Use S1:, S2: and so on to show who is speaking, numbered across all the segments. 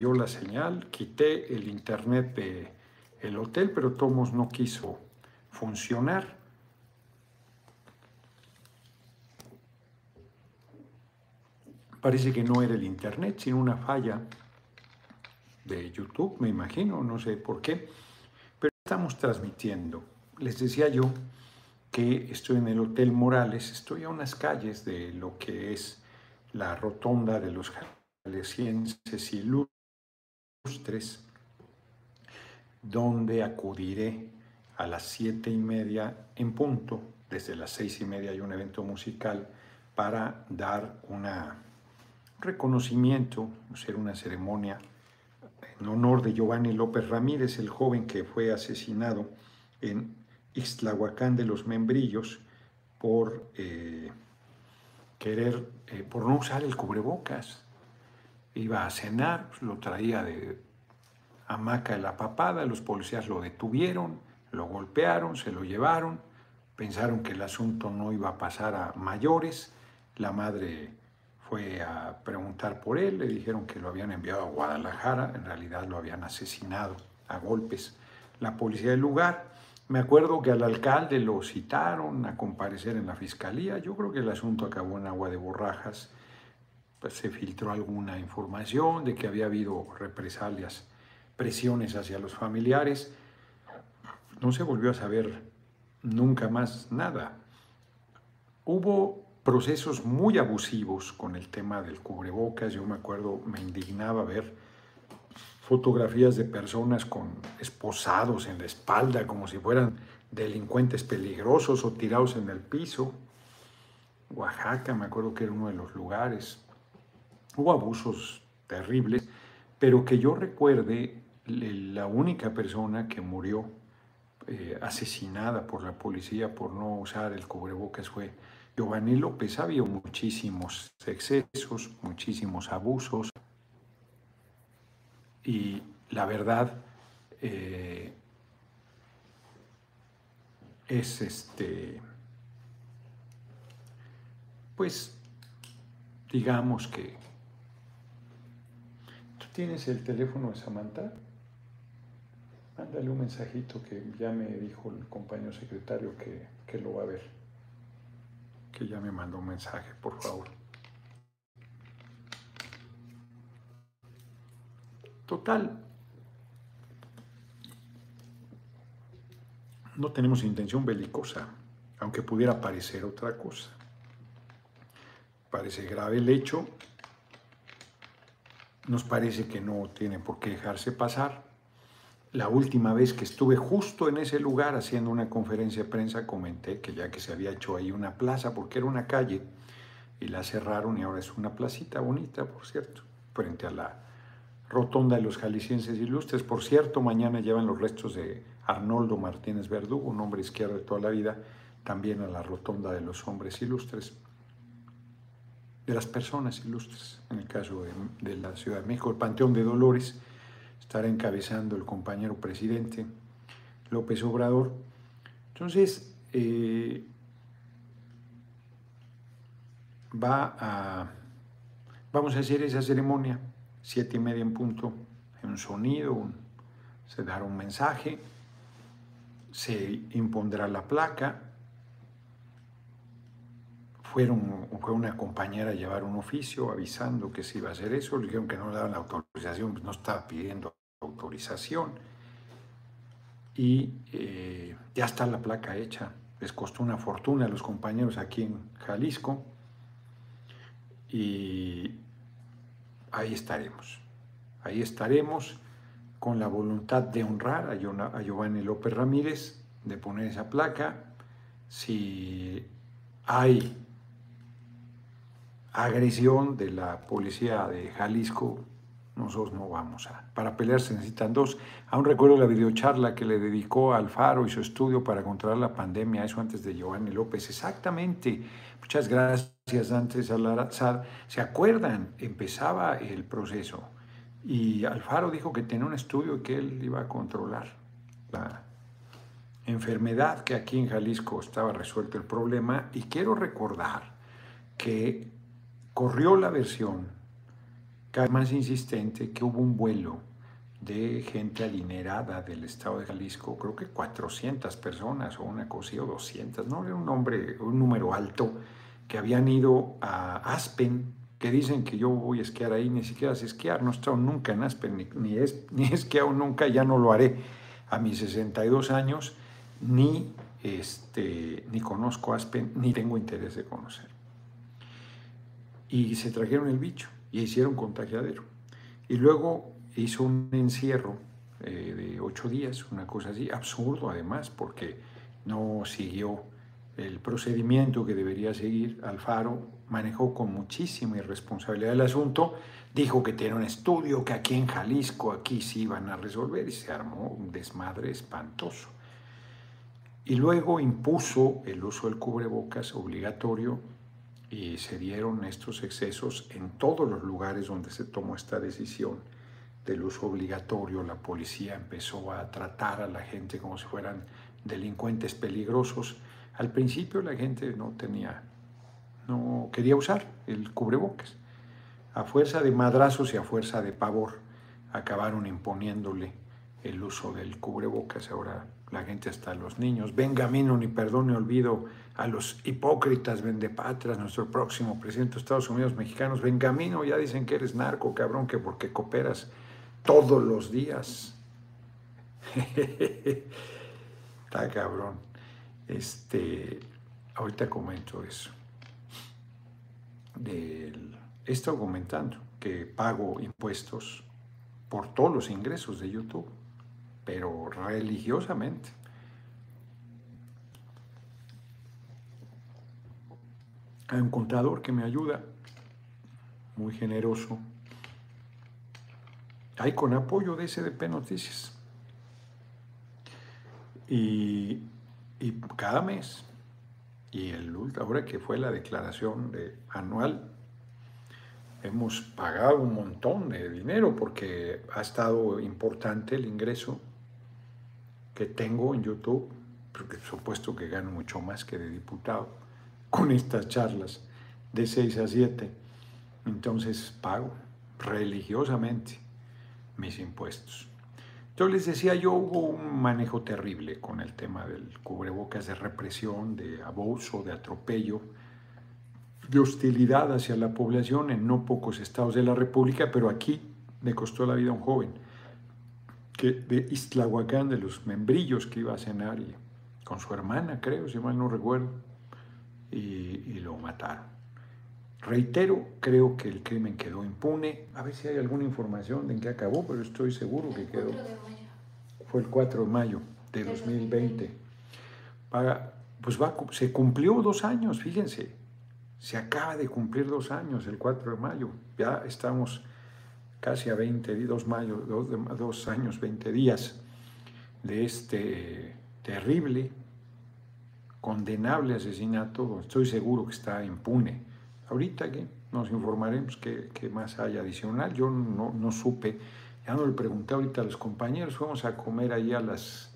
S1: dio la señal, quité el internet del el hotel, pero Tomos no quiso funcionar. Parece que no era el internet, sino una falla de YouTube, me imagino, no sé por qué, pero estamos transmitiendo. Les decía yo que estoy en el Hotel Morales, estoy a unas calles de lo que es la rotonda de los jaliscienses donde acudiré a las siete y media en punto. Desde las seis y media hay un evento musical para dar un reconocimiento, hacer una ceremonia en honor de Giovanni López Ramírez, el joven que fue asesinado en Ixtlahuacán de los Membrillos por eh, querer, eh, por no usar el cubrebocas. Iba a cenar, pues, lo traía de hamaca de la papada, los policías lo detuvieron, lo golpearon, se lo llevaron, pensaron que el asunto no iba a pasar a mayores, la madre fue a preguntar por él, le dijeron que lo habían enviado a Guadalajara, en realidad lo habían asesinado a golpes la policía del lugar. Me acuerdo que al alcalde lo citaron a comparecer en la fiscalía. Yo creo que el asunto acabó en agua de borrajas. Pues se filtró alguna información de que había habido represalias, presiones hacia los familiares. No se volvió a saber nunca más nada. Hubo procesos muy abusivos con el tema del cubrebocas. Yo me acuerdo, me indignaba ver fotografías de personas con esposados en la espalda como si fueran delincuentes peligrosos o tirados en el piso. Oaxaca, me acuerdo que era uno de los lugares. Hubo abusos terribles, pero que yo recuerde, la única persona que murió eh, asesinada por la policía por no usar el cubrebocas fue Giovanni López. Había muchísimos excesos, muchísimos abusos. Y la verdad eh, es este, pues digamos que tienes el teléfono de Samantha, mándale un mensajito que ya me dijo el compañero secretario que, que lo va a ver que ya me mandó un mensaje, por favor. Total. No tenemos intención belicosa, aunque pudiera parecer otra cosa. Parece grave el hecho, nos parece que no tiene por qué dejarse pasar, la última vez que estuve justo en ese lugar haciendo una conferencia de prensa, comenté que ya que se había hecho ahí una plaza, porque era una calle, y la cerraron y ahora es una placita bonita, por cierto, frente a la rotonda de los jaliscienses ilustres. Por cierto, mañana llevan los restos de Arnoldo Martínez Verdugo, un hombre izquierdo de toda la vida, también a la rotonda de los hombres ilustres, de las personas ilustres, en el caso de, la Ciudad de México, el Panteón de Dolores, estará encabezando el compañero presidente López Obrador. Entonces, eh, va vamos a hacer esa ceremonia, siete y media en punto, un sonido, se dará un mensaje, se impondrá la placa. Fueron, fue una compañera a llevar un oficio avisando que se iba a hacer eso, le dijeron que no le daban la autorización, pues no estaba pidiendo autorización y eh, ya está la placa hecha. Les costó una fortuna a los compañeros aquí en Jalisco y ahí estaremos. Ahí estaremos con la voluntad de honrar a Giovanni López Ramírez, de poner esa placa. Si hay agresión de la policía de Jalisco, nosotros no vamos a. Para pelear se necesitan dos. Aún recuerdo la videocharla que le dedicó Alfaro y su estudio para controlar la pandemia, eso antes de Giovanni López. Exactamente. Muchas gracias, antes Alarazar. ¿Se acuerdan? Empezaba el proceso y Alfaro dijo que tenía un estudio y que él iba a controlar la enfermedad, que aquí en Jalisco estaba resuelto el problema. Y quiero recordar que corrió la versión más insistente que hubo un vuelo de gente adinerada del estado de Jalisco, creo que 400 personas o una cosa o 200, no era un nombre, un número alto, que habían ido a Aspen, que dicen que yo voy a esquiar ahí, ni siquiera sé esquiar, no he estado nunca en Aspen, ni, es, ni he esquiado nunca, ya no lo haré a mis 62 años, ni, este, ni conozco Aspen, ni tengo interés de conocer. Y se trajeron el bicho y hicieron contagiadero. Y luego hizo un encierro eh, de ocho días, una cosa así, absurdo además, porque no siguió el procedimiento que debería seguir. Alfaro manejó con muchísima irresponsabilidad el asunto, dijo que tenía un estudio, que aquí en Jalisco, aquí sí iban a resolver y se armó un desmadre espantoso. Y luego impuso el uso del cubrebocas obligatorio y se dieron estos excesos en todos los lugares donde se tomó esta decisión del uso obligatorio. La policía empezó a tratar a la gente como si fueran delincuentes peligrosos. Al principio la gente no tenía, no quería usar el cubrebocas. A fuerza de madrazos y a fuerza de pavor acabaron imponiéndole el uso del cubrebocas. Ahora la gente hasta los niños, venga mí ni perdón ni olvido a los hipócritas vendepatras, nuestro próximo presidente de Estados Unidos mexicanos, vengamino, ya dicen que eres narco, cabrón, que porque cooperas todos los días. Está cabrón. Este, ahorita comento eso. Del, he estado comentando que pago impuestos por todos los ingresos de YouTube pero religiosamente. Hay un contador que me ayuda, muy generoso. Hay con apoyo de SDP Noticias. Y, y cada mes, y el ahora que fue la declaración de, anual, hemos pagado un montón de dinero porque ha estado importante el ingreso que tengo en YouTube, porque supuesto que gano mucho más que de diputado con estas charlas de 6 a 7. Entonces pago religiosamente mis impuestos. Yo les decía, yo hubo un manejo terrible con el tema del cubrebocas de represión, de abuso, de atropello, de hostilidad hacia la población en no pocos estados de la República, pero aquí me costó la vida un joven que de Istlahuacán, de los membrillos que iba a cenar y, con su hermana, creo, si mal no recuerdo, y, lo mataron. Reitero, creo que el crimen quedó impune. A ver si hay alguna información de en qué acabó, pero estoy seguro que quedó. Fue el 4 de mayo de 2020. pues va, se cumplió dos años, fíjense. Se acaba de cumplir dos años, el 4 de mayo. Ya estamos casi a 20, dos, mayo, dos, dos años, 20 días de este terrible, condenable asesinato, estoy seguro que está impune. Ahorita que nos informaremos qué, más hay adicional, yo no, no, supe, ya no le pregunté ahorita a los compañeros, fuimos a comer ahí a las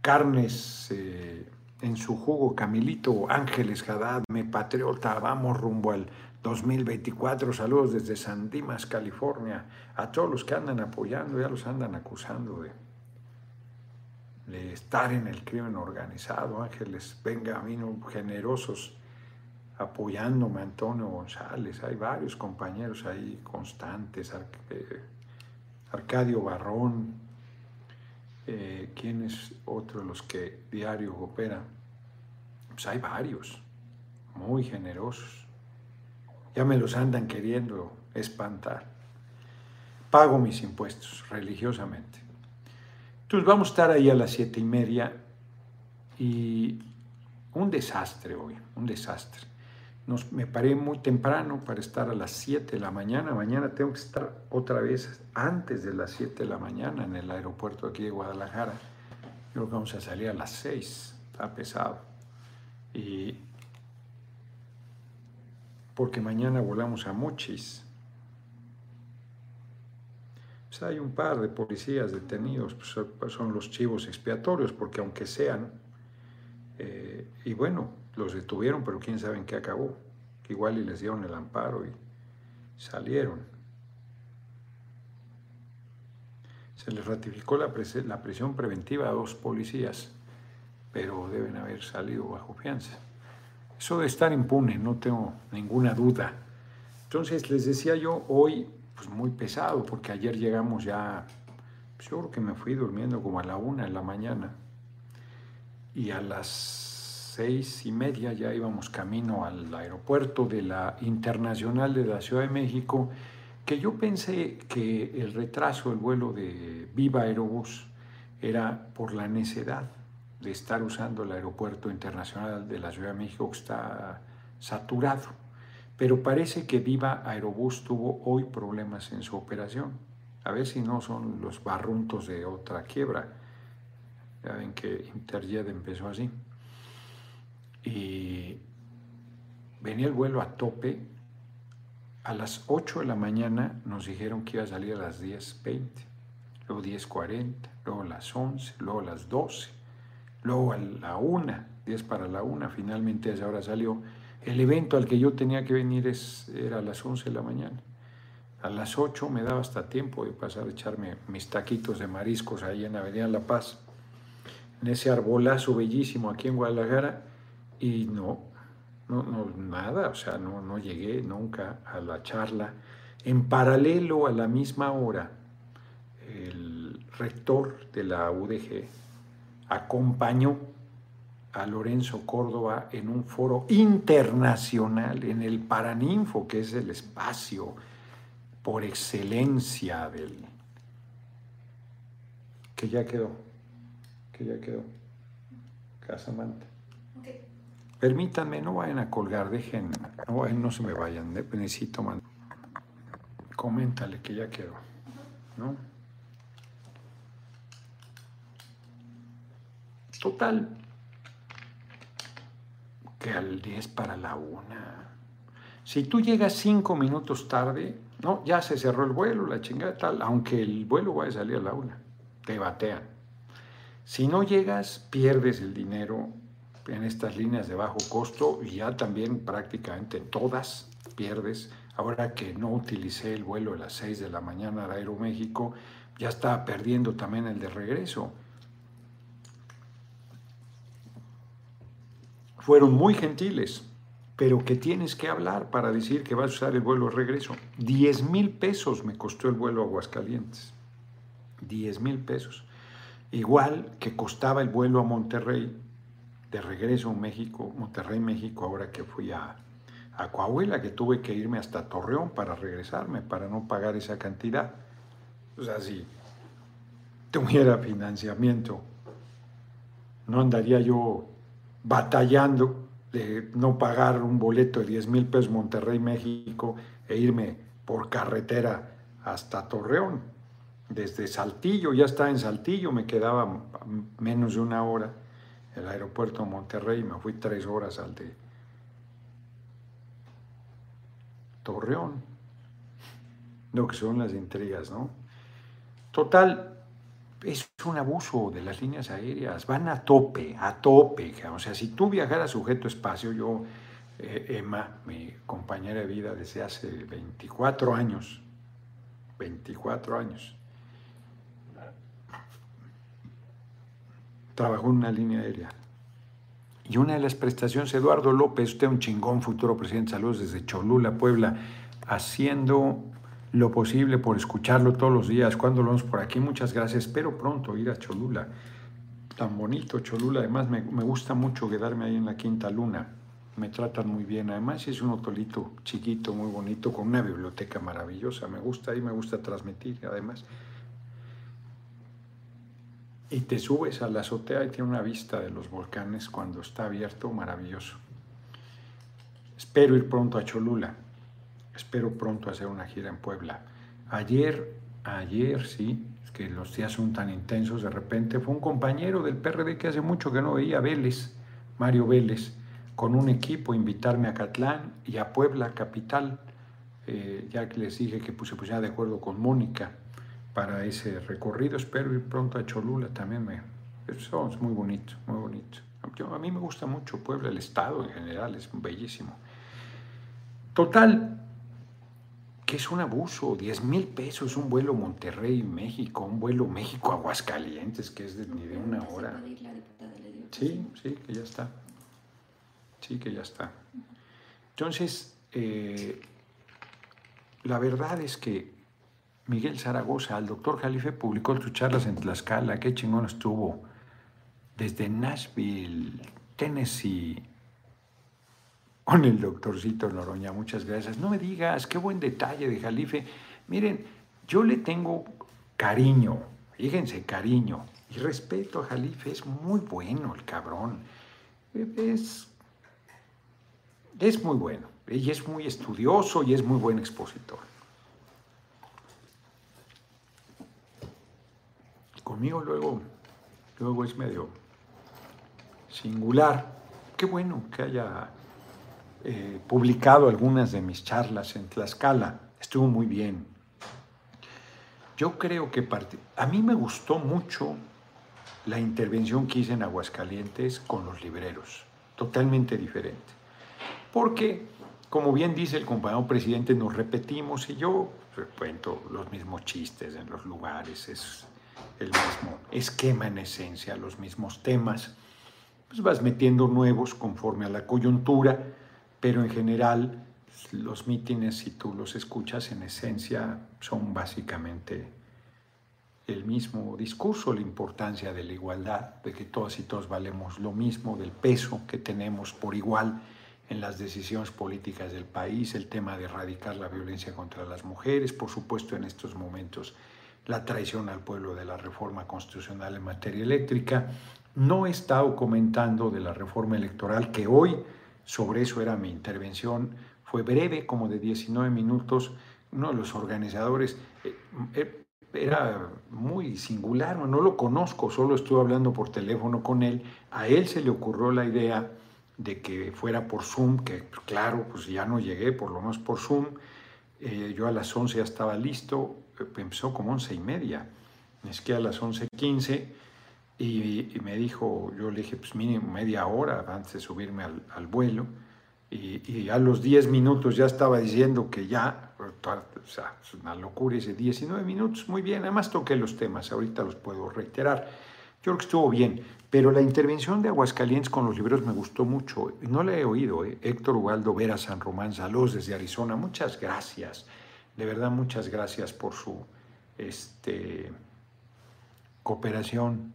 S1: carnes eh, en su jugo Camilito Ángeles Haddad, me patriota, vamos rumbo al 2024. Saludos desde San Dimas, California. A todos los que andan apoyando, ya los andan acusando de, de estar en el crimen organizado. Ángeles Benjamino, generosos, apoyándome, Antonio González. Hay varios compañeros ahí constantes. Eh, Arcadio Barrón. Eh, ¿Quién es otro de los que diario operan? Pues hay varios, muy generosos. Ya me los andan queriendo espantar. Pago mis impuestos religiosamente. Entonces vamos a estar ahí a las siete y media y un desastre hoy, un desastre. Nos, me paré muy temprano para estar a las 7 de la mañana. Mañana tengo que estar otra vez antes de las 7 de la mañana en el aeropuerto aquí de Guadalajara. Creo que vamos a salir a las 6. Está pesado. Y porque mañana volamos a Mochis. Pues hay un par de policías detenidos, pues son los chivos expiatorios, porque aunque sean, eh, y bueno, los detuvieron, pero quién sabe en qué acabó, igual y les dieron el amparo y salieron. Se les ratificó la, la prisión preventiva a dos policías, pero deben haber salido bajo fianza. Eso de estar impune, no tengo ninguna duda. Entonces les decía yo, hoy pues muy pesado, porque ayer llegamos ya, pues, yo creo que me fui durmiendo como a la una de la mañana, y a las seis y media ya íbamos camino al aeropuerto de la Internacional de la Ciudad de México, que yo pensé que el retraso del vuelo de Viva Aerobús era por la necedad de estar usando el aeropuerto internacional de la Ciudad de México que está saturado. Pero parece que Viva Aerobús tuvo hoy problemas en su operación. A ver si no son los barruntos de otra quiebra. Ya ven que Interjet empezó así. Y venía el vuelo a tope a las 8 de la mañana nos dijeron que iba a salir a las 10.20, luego 10.40, luego las 11, luego las 12, luego a la 1, 10 para la 1, finalmente a esa hora salió. El evento al que yo tenía que venir es, era a las 11 de la mañana. A las 8 me daba hasta tiempo de pasar a echarme mis taquitos de mariscos ahí en Avenida La Paz, en ese arbolazo bellísimo aquí en Guadalajara, y no, no, no, nada, o sea, no, no llegué nunca a la charla. En paralelo a la misma hora, el rector de la UDG acompañó a Lorenzo Córdoba en un foro internacional, en el Paraninfo, que es el espacio por excelencia del... que ya quedó, que ya quedó, Casamante. Permítanme, no vayan a colgar, dejen, no, no se me vayan, necesito man. Coméntale que ya quedó, ¿no? Total, que al 10 para la una. Si tú llegas cinco minutos tarde, no, ya se cerró el vuelo, la chingada tal, aunque el vuelo vaya a salir a la una, te batean. Si no llegas, pierdes el dinero en estas líneas de bajo costo y ya también prácticamente todas pierdes. Ahora que no utilicé el vuelo a las 6 de la mañana de Aeroméxico, ya estaba perdiendo también el de regreso. Fueron muy gentiles, pero que tienes que hablar para decir que vas a usar el vuelo de regreso. 10 mil pesos me costó el vuelo a Aguascalientes. 10 mil pesos. Igual que costaba el vuelo a Monterrey de regreso a México, Monterrey, México, ahora que fui a, a Coahuila, que tuve que irme hasta Torreón para regresarme, para no pagar esa cantidad. O sea, si tuviera financiamiento, no andaría yo batallando de no pagar un boleto de 10 mil pesos Monterrey, México e irme por carretera hasta Torreón. Desde Saltillo, ya está en Saltillo, me quedaba menos de una hora el aeropuerto de Monterrey, me fui tres horas al de Torreón. Lo que son las intrigas, ¿no? Total, es un abuso de las líneas aéreas, van a tope, a tope. O sea, si tú viajaras sujeto espacio, yo, eh, Emma, mi compañera de vida desde hace 24 años, 24 años, trabajó en una línea aérea. Y una de las prestaciones, Eduardo López, usted un chingón futuro presidente de salud desde Cholula, Puebla, haciendo lo posible por escucharlo todos los días. Cuando lo vemos por aquí, muchas gracias. Espero pronto ir a Cholula. Tan bonito Cholula. Además, me, me gusta mucho quedarme ahí en la Quinta Luna. Me tratan muy bien. Además, es un hotelito chiquito, muy bonito, con una biblioteca maravillosa. Me gusta ahí, me gusta transmitir. Además, y te subes a la azotea y tiene una vista de los volcanes cuando está abierto, maravilloso. Espero ir pronto a Cholula, espero pronto hacer una gira en Puebla. Ayer, ayer sí, es que los días son tan intensos, de repente fue un compañero del PRD que hace mucho que no veía, Vélez, Mario Vélez, con un equipo, invitarme a Catlán y a Puebla, capital, eh, ya que les dije que pues, se pusiera de acuerdo con Mónica para ese recorrido. Espero ir pronto a Cholula también. Eso es muy bonito, muy bonito. a mí me gusta mucho Puebla, el estado en general, es bellísimo. Total, que es un abuso, 10 mil pesos un vuelo Monterrey-México, un vuelo México-Aguascalientes, que es de, ni de una hora. Sí, sí, que ya está. Sí, que ya está. Entonces, eh, la verdad es que Miguel Zaragoza, el doctor Jalife publicó tus charlas en Tlaxcala, qué chingón estuvo, desde Nashville, Tennessee, con el doctorcito Noroña, muchas gracias. No me digas, qué buen detalle de Jalife. Miren, yo le tengo cariño, fíjense, cariño y respeto a Jalife, es muy bueno el cabrón. Es, es muy bueno, y es muy estudioso y es muy buen expositor. Conmigo luego, luego es medio singular. Qué bueno que haya eh, publicado algunas de mis charlas en Tlaxcala. Estuvo muy bien. Yo creo que a mí me gustó mucho la intervención que hice en Aguascalientes con los libreros, totalmente diferente. Porque, como bien dice el compañero presidente, nos repetimos y yo cuento los mismos chistes en los lugares, es el mismo esquema en esencia, los mismos temas. Pues vas metiendo nuevos conforme a la coyuntura pero en general los mítines, si tú los escuchas, en esencia son básicamente el mismo discurso, la importancia de la igualdad, de que todas y todos valemos lo mismo, del peso que tenemos por igual en las decisiones políticas del país, el tema de erradicar la violencia contra las mujeres, por supuesto en estos momentos la traición al pueblo de la reforma constitucional en materia eléctrica. No he estado comentando de la reforma electoral que hoy sobre eso era mi intervención. Fue breve, como de 19 minutos. Uno de los organizadores eh, eh, era muy singular, no lo conozco, solo estuve hablando por teléfono con él. A él se le ocurrió la idea de que fuera por Zoom, que claro, pues ya no llegué, por lo menos por Zoom. Eh, yo a las 11 ya estaba listo, empezó como 11 y media. Es que a las 11.15 y, me dijo, yo le dije, pues mínimo media hora antes de subirme al, vuelo. Y, a los 10 minutos ya estaba diciendo que ya, o sea, es una locura ese 19 minutos, muy bien, además toqué los temas, ahorita los puedo reiterar. Yo creo que estuvo bien, pero la intervención de Aguascalientes con los libros me gustó mucho. No la he oído, ¿eh? Héctor Ubaldo Vera San Román Salós desde Arizona, muchas gracias, de verdad muchas gracias por su este, cooperación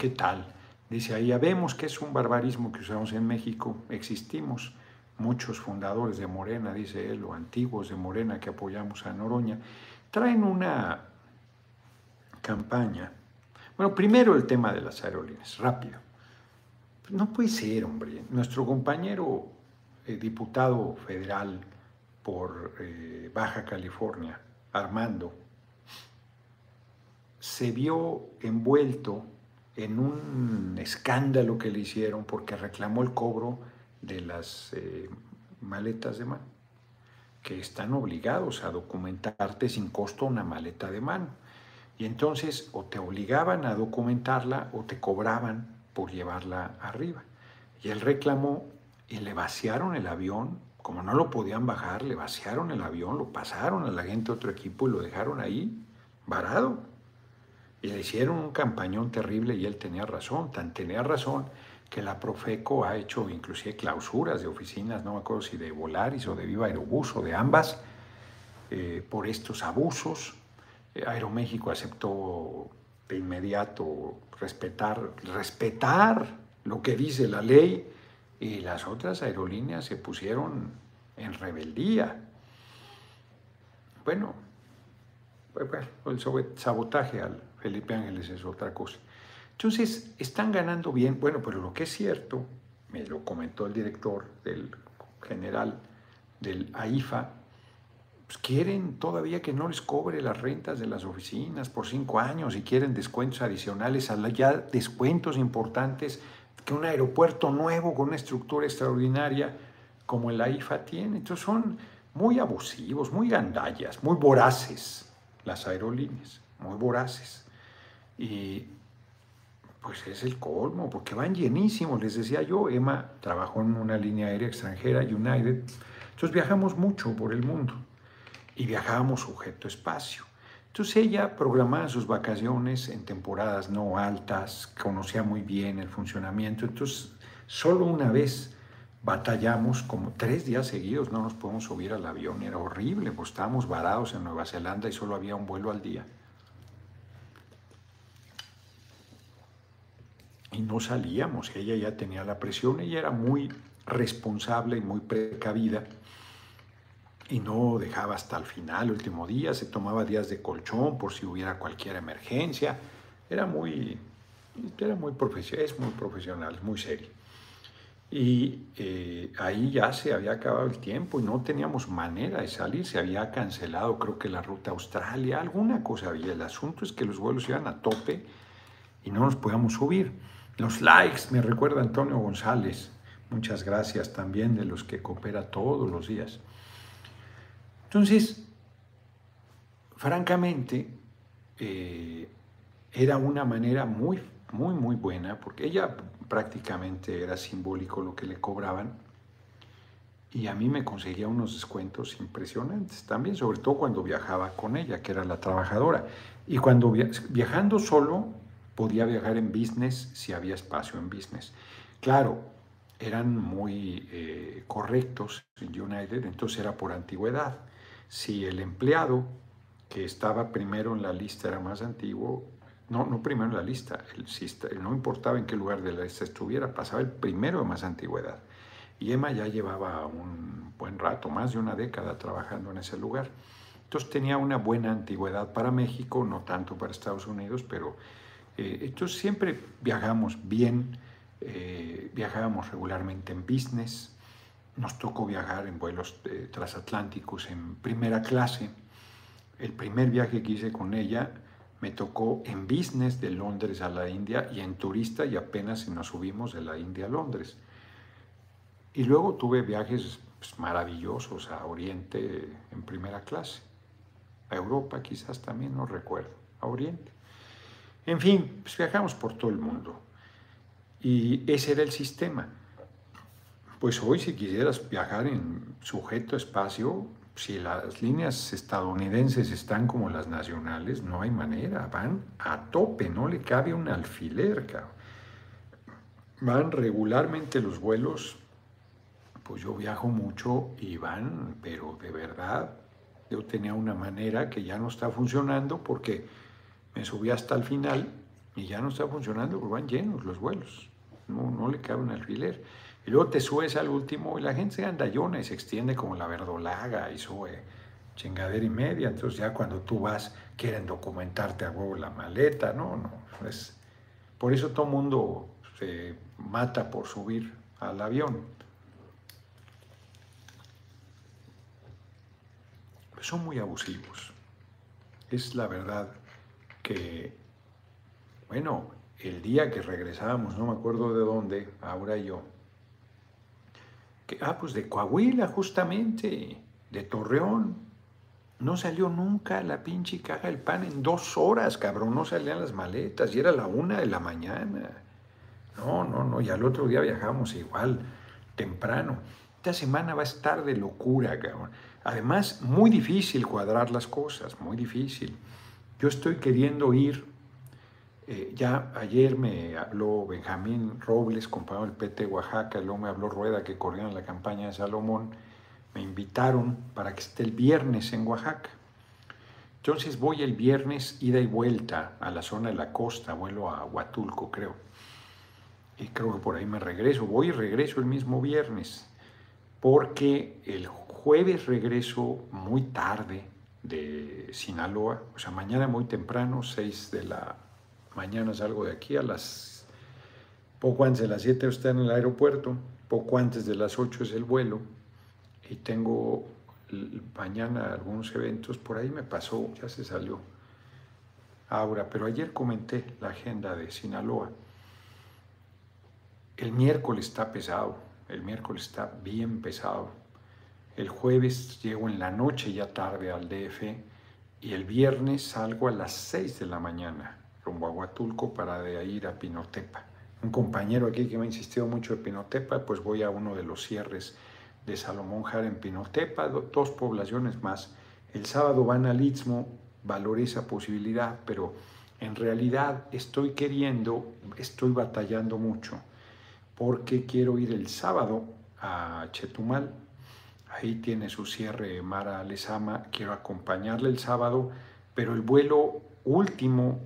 S1: ¿Qué tal? Dice ahí, ya vemos que es un barbarismo que usamos en México, existimos muchos fundadores de Morena, dice él, o antiguos de Morena que apoyamos a Noroña, traen una campaña. Bueno, primero el tema de las aerolíneas, rápido. No puede ser, hombre. Nuestro compañero eh, diputado federal por eh, Baja California, Armando, se vio envuelto en un escándalo que le hicieron porque reclamó el cobro de las eh, maletas de mano, que están obligados a documentarte sin costo una maleta de mano. Y entonces o te obligaban a documentarla o te cobraban por llevarla arriba. Y él reclamó y le vaciaron el avión, como no lo podían bajar, le vaciaron el avión, lo pasaron a la gente de otro equipo y lo dejaron ahí, varado. Y le hicieron un campañón terrible y él tenía razón, tan tenía razón que la Profeco ha hecho inclusive clausuras de oficinas, no me acuerdo si de Volaris o de Viva Aerobús o de ambas, eh, por estos abusos. Eh, Aeroméxico aceptó de inmediato respetar, respetar lo que dice la ley y las otras aerolíneas se pusieron en rebeldía. Bueno, pues, el sabotaje al, Felipe Ángeles es otra cosa. Entonces, están ganando bien. Bueno, pero lo que es cierto, me lo comentó el director del general del AIFA, pues quieren todavía que no les cobre las rentas de las oficinas por cinco años y quieren descuentos adicionales, ya descuentos importantes que un aeropuerto nuevo con una estructura extraordinaria como el AIFA tiene. Entonces son muy abusivos, muy gandallas, muy voraces las aerolíneas, muy voraces. Y pues es el colmo, porque van llenísimos. Les decía yo, Emma trabajó en una línea aérea extranjera, United. Entonces viajamos mucho por el mundo. y viajábamos sujeto espacio. Entonces ella programaba sus vacaciones en temporadas no altas, conocía muy bien el funcionamiento, entonces solo una vez batallamos como tres días seguidos, no nos podemos subir al avión, era horrible, pues estábamos varados en Nueva Zelanda y solo había un vuelo al día. Y no salíamos, ella ya tenía la presión, ella era muy responsable y muy precavida y no dejaba hasta el final, el último día, se tomaba días de colchón por si hubiera cualquier emergencia, era muy, era muy profesional, es muy profesional, muy serio. Y eh, ahí ya se había acabado el tiempo y no teníamos manera de salir, se había cancelado creo que la ruta a Australia, alguna cosa había. El asunto es que los vuelos iban a tope y no nos podíamos subir. Los likes, me recuerda Antonio González, muchas gracias también de los que coopera todos los días. Entonces, francamente, eh, era una manera muy, muy, muy buena, porque ella prácticamente era simbólico lo que le cobraban. Y a mí me conseguía unos descuentos impresionantes también, sobre todo cuando viajaba con ella, que era la trabajadora. Y cuando viajando solo, podía viajar en business si había espacio en business. Claro, eran muy eh, correctos en United, entonces era por antigüedad. Si el empleado que estaba primero en la lista era más antiguo, no, no primero en la lista, no importaba en qué lugar de la lista estuviera, pasaba el primero de más antigüedad. Y Emma ya llevaba un buen rato, más de una década trabajando en ese lugar. Entonces tenía una buena antigüedad para México, no tanto para Estados Unidos, pero entonces siempre viajamos bien, eh, viajábamos regularmente en business, nos tocó viajar en vuelos eh, transatlánticos en primera clase. El primer viaje que hice con ella me tocó en business de Londres a la India y en turista y apenas nos subimos de la India a Londres. Y luego tuve viajes pues, maravillosos a Oriente en primera clase, a Europa quizás también, no recuerdo, a Oriente. En fin, pues viajamos por todo el mundo. Y ese era el sistema. Pues hoy si quisieras viajar en sujeto espacio, si las líneas estadounidenses están como las nacionales, no hay manera, van a tope, no le cabe un alfiler. Van regularmente los vuelos, pues yo viajo mucho y van, pero de verdad, yo tenía una manera que ya no está funcionando porque me subí hasta el final y ya no está funcionando porque van llenos los vuelos, no, no le cabe un alfiler. Y luego te subes al último y la gente se anda y se extiende como la verdolaga y sube chingadera y media. Entonces ya cuando tú vas quieren documentarte a huevo la maleta. No, no. Por eso todo mundo se mata por subir al avión. Son muy abusivos. Es la verdad que, bueno, el día que regresábamos, no me acuerdo de dónde, ahora yo, ah, pues de Coahuila justamente, de Torreón. No salió nunca la pinche caja del pan en dos horas, cabrón. No salían las maletas y era la una de la mañana. No, no, no. Y al otro día viajamos igual, temprano. Esta semana va a estar de locura, cabrón. Además, muy difícil cuadrar las cosas, muy difícil. Yo estoy queriendo ir eh, ya ayer me habló Benjamín Robles, compañero del PT Oaxaca, luego me habló Rueda, que corrió en la campaña de Salomón. Me invitaron para que esté el viernes en Oaxaca. Entonces voy el viernes, ida y vuelta a la zona de la costa, vuelo a Huatulco, creo. Y creo que por ahí me regreso. Voy y regreso el mismo viernes, porque el jueves regreso muy tarde de Sinaloa, o sea, mañana muy temprano, 6 de la mañana salgo de aquí a las, poco antes de las 7 estoy en el aeropuerto, poco antes de las 8 es el vuelo y tengo mañana algunos eventos, por ahí me pasó, ya se salió ahora, pero ayer comenté la agenda de Sinaloa. El miércoles está pesado, el miércoles está bien pesado. El jueves llego en la noche ya tarde al DF y el viernes salgo a las 6 de la mañana rumbo a Huatulco para de ahí ir a Pinotepa. Un compañero aquí que me ha insistido mucho de Pinotepa, pues voy a uno de los cierres de Salomón Jara en Pinotepa, dos poblaciones más el sábado van al Istmo, valoré esa posibilidad, pero en realidad estoy queriendo, estoy batallando mucho, porque quiero ir el sábado a Chetumal, ahí tiene su cierre Mara Lezama, quiero acompañarle el sábado, pero el vuelo último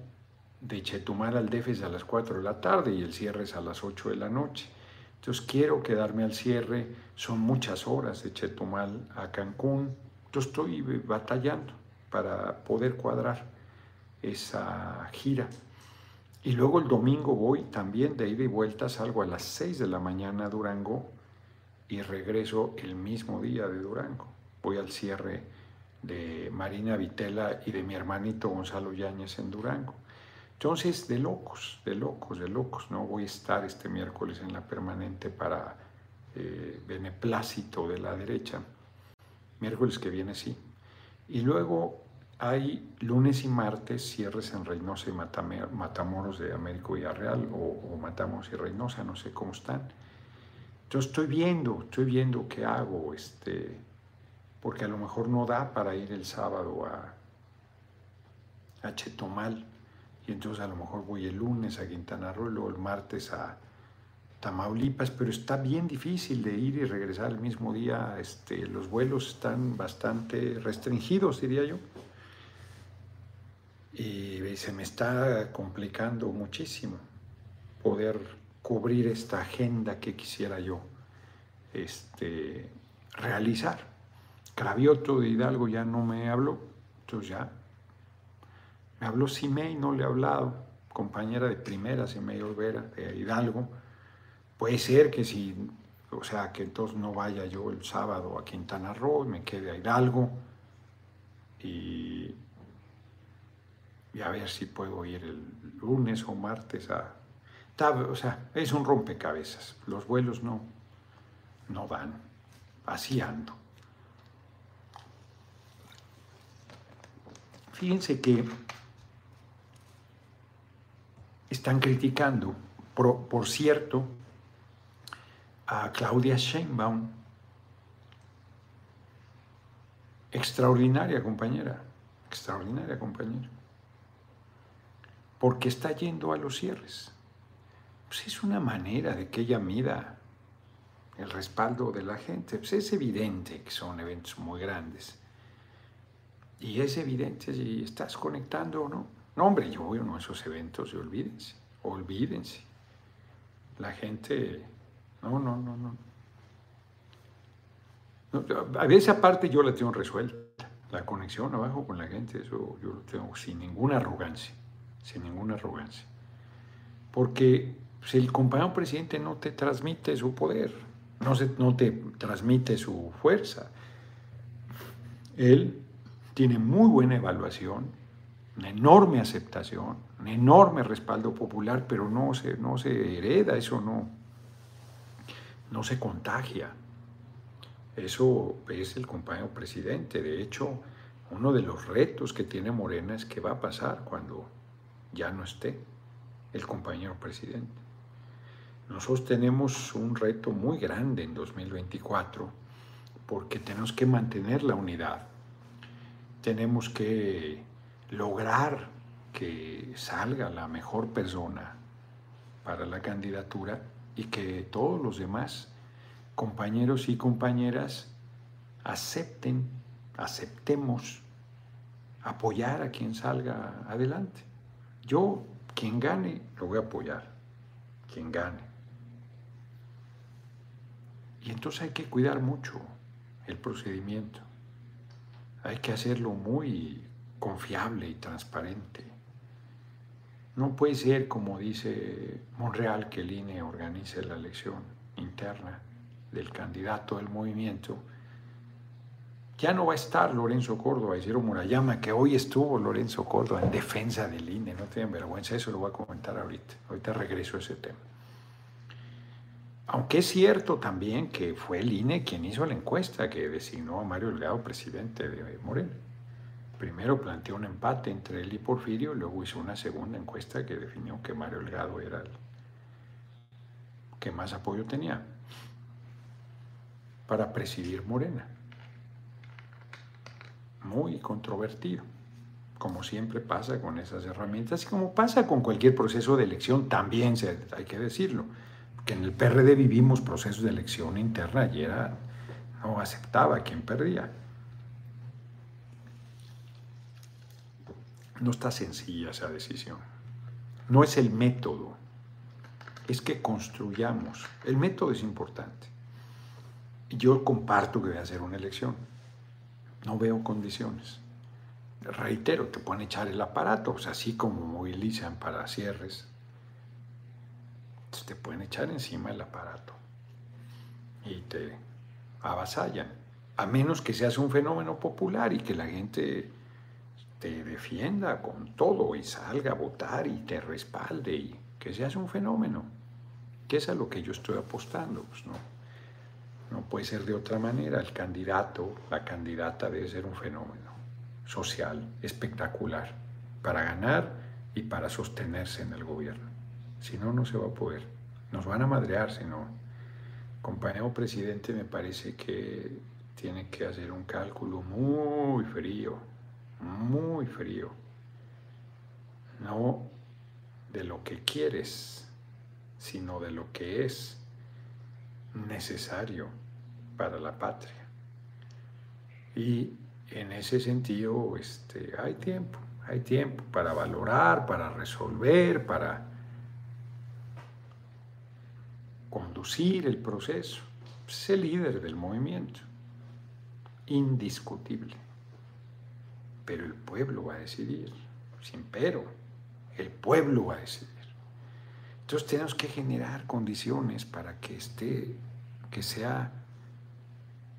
S1: de Chetumal al DEF es a las 4 de la tarde y el cierre es a las 8 de la noche. Entonces quiero quedarme al cierre, son muchas horas de Chetumal a Cancún, entonces estoy batallando para poder cuadrar esa gira. Y luego el domingo voy también de ida y vuelta, salgo a las 6 de la mañana a Durango y regreso el mismo día de Durango. Voy al cierre de Marina Vitela y de mi hermanito Gonzalo Yáñez en Durango. Entonces, de locos, de locos, de locos, ¿no? Voy a estar este miércoles en la permanente para eh, beneplácito de la derecha. Miércoles que viene, sí. Y luego hay lunes y martes cierres en Reynosa y Matamoros de Américo Villarreal o, o Matamoros y Reynosa, no sé cómo están. Yo estoy viendo, estoy viendo qué hago, este, porque a lo mejor no da para ir el sábado a, a Chetomal y entonces a lo mejor voy el lunes a Quintana Roo, luego el martes a Tamaulipas, pero está bien difícil de ir y regresar el mismo día. Este, los vuelos están bastante restringidos, diría yo. Y se me está complicando muchísimo poder cubrir esta agenda que quisiera yo este, realizar. Cravioto de Hidalgo ya no me habló, entonces ya me habló Simei, no le he hablado, compañera de primera, Simei Olvera, de Hidalgo. Puede ser que si, o sea, que entonces no vaya yo el sábado a Quintana Roo me quede a Hidalgo y, y a ver si puedo ir el lunes o martes a... O sea, es un rompecabezas, los vuelos no, no van, así ando. Fíjense que están criticando, por, cierto, a Claudia Sheinbaum, extraordinaria compañera, extraordinaria compañera, porque está yendo a los cierres. Pues es una manera de que ella mida el respaldo de la gente. Pues es evidente que son eventos muy grandes. Y es evidente si estás conectando o no. No, hombre, yo voy a uno de esos eventos y olvídense, olvídense. La gente, no, no, no, no. a veces aparte yo la tengo resuelta, la conexión abajo con la gente, eso yo lo tengo sin ninguna arrogancia, sin ninguna arrogancia. Porque si el compañero presidente no te transmite su poder, no, se, no te transmite su fuerza, él tiene muy buena evaluación, una enorme aceptación, un enorme respaldo popular, pero no se, no se hereda, eso no, no se contagia. Eso es el compañero presidente. De hecho, uno de los retos que tiene Morena es qué va a pasar cuando ya no esté el compañero presidente. Nosotros tenemos un reto muy grande en 2024 porque tenemos que mantener la unidad. Tenemos que lograr que salga la mejor persona para la candidatura y que todos los demás compañeros y compañeras acepten, aceptemos apoyar a quien salga adelante. Yo, quien gane, lo voy a apoyar, quien gane. Y entonces hay que cuidar mucho el procedimiento. Hay que hacerlo muy confiable y transparente. No puede ser, como dice Monreal, que el INE organice la elección interna del candidato del movimiento. Ya no va a estar Lorenzo Córdoba, hicieron Murayama, que hoy estuvo Lorenzo Córdoba en defensa del INE, no tienen vergüenza, eso lo voy a comentar ahorita. Ahorita regreso a ese tema. Aunque es cierto también que fue el INE quien hizo la encuesta que designó a Mario Delgado presidente de Moreno. Primero planteó un empate entre él y Porfirio, luego hizo una segunda encuesta que definió que Mario Delgado era el que más apoyo tenía para presidir Morena. muy controvertido, como siempre pasa con esas herramientas y como pasa con cualquier proceso de elección, también hay que decirlo, que en el PRD vivimos procesos de elección interna y era, no aceptaba quien perdía. No está sencilla esa decisión. No es el método, es que construyamos. El método es importante. Yo comparto que voy a hacer una elección. No veo condiciones. Reitero, te pueden echar el aparato, o sea, así como movilizan para cierres, te pueden echar encima el aparato y te avasallan. A menos que seas un fenómeno popular y que la gente te defienda con todo y salga a votar y te respalde y que seas un fenómeno, que es a lo que yo estoy apostando, pues no, no puede ser de otra manera, el candidato, la candidata debe ser un fenómeno social espectacular para ganar y para sostenerse en el gobierno. Si no, no se va a poder. Nos van a madrear, si no. Compañero presidente me parece que tiene que hacer un cálculo muy frío muy frío, no de lo que quieres, sino de lo que es necesario para la patria. Y en ese sentido este, hay tiempo, hay tiempo para valorar, para resolver, para conducir el proceso. Es el líder del movimiento, indiscutible pero el pueblo va a decidir, sin pero, el pueblo va a decidir. Entonces tenemos que generar condiciones para que esté, que sea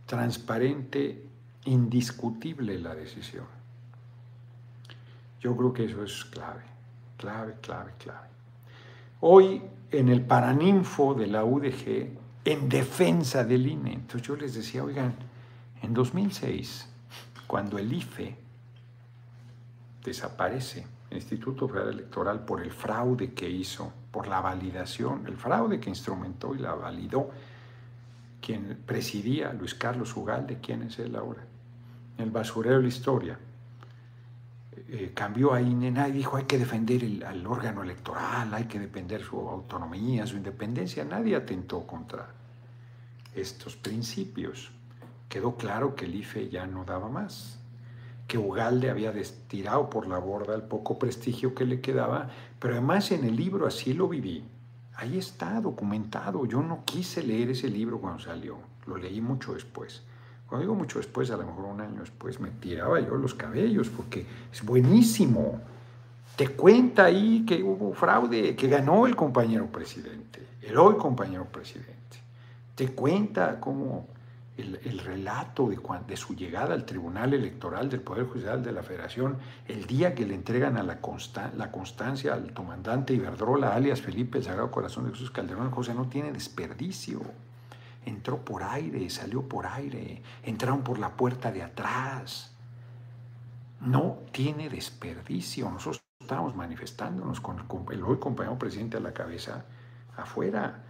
S1: transparente, indiscutible la decisión. Yo creo que eso es clave, clave, clave, clave. Hoy en el Paraninfo de la UDG, en defensa del INE, entonces yo les decía, oigan, en 2006, cuando el IFE desaparece el Instituto Federal Electoral por el fraude que hizo, por la validación, el fraude que instrumentó y la validó quien presidía, Luis Carlos Ugalde, ¿quién es él ahora? El basurero de la historia. Eh, cambió ahí, nadie dijo hay que defender el, al órgano electoral, hay que defender su autonomía, su independencia. Nadie atentó contra estos principios. Quedó claro que el IFE ya no daba más que Ugalde había destirado por la borda el poco prestigio que le quedaba, pero además en el libro así lo viví. Ahí está documentado. Yo no quise leer ese libro cuando salió, lo leí mucho después. Cuando digo mucho después, a lo mejor un año después, me tiraba yo los cabellos porque es buenísimo. Te cuenta ahí que hubo fraude, que ganó el compañero presidente, el hoy compañero presidente. Te cuenta cómo el, relato de, de, su llegada al Tribunal Electoral del Poder Judicial de la Federación, el día que le entregan a la, la constancia al comandante Iberdrola, alias Felipe el Sagrado Corazón de Jesús Calderón, José no tiene desperdicio. Entró por aire, salió por aire, entraron por la puerta de atrás. No tiene desperdicio. Nosotros estamos manifestándonos con el hoy compañero presidente a la cabeza afuera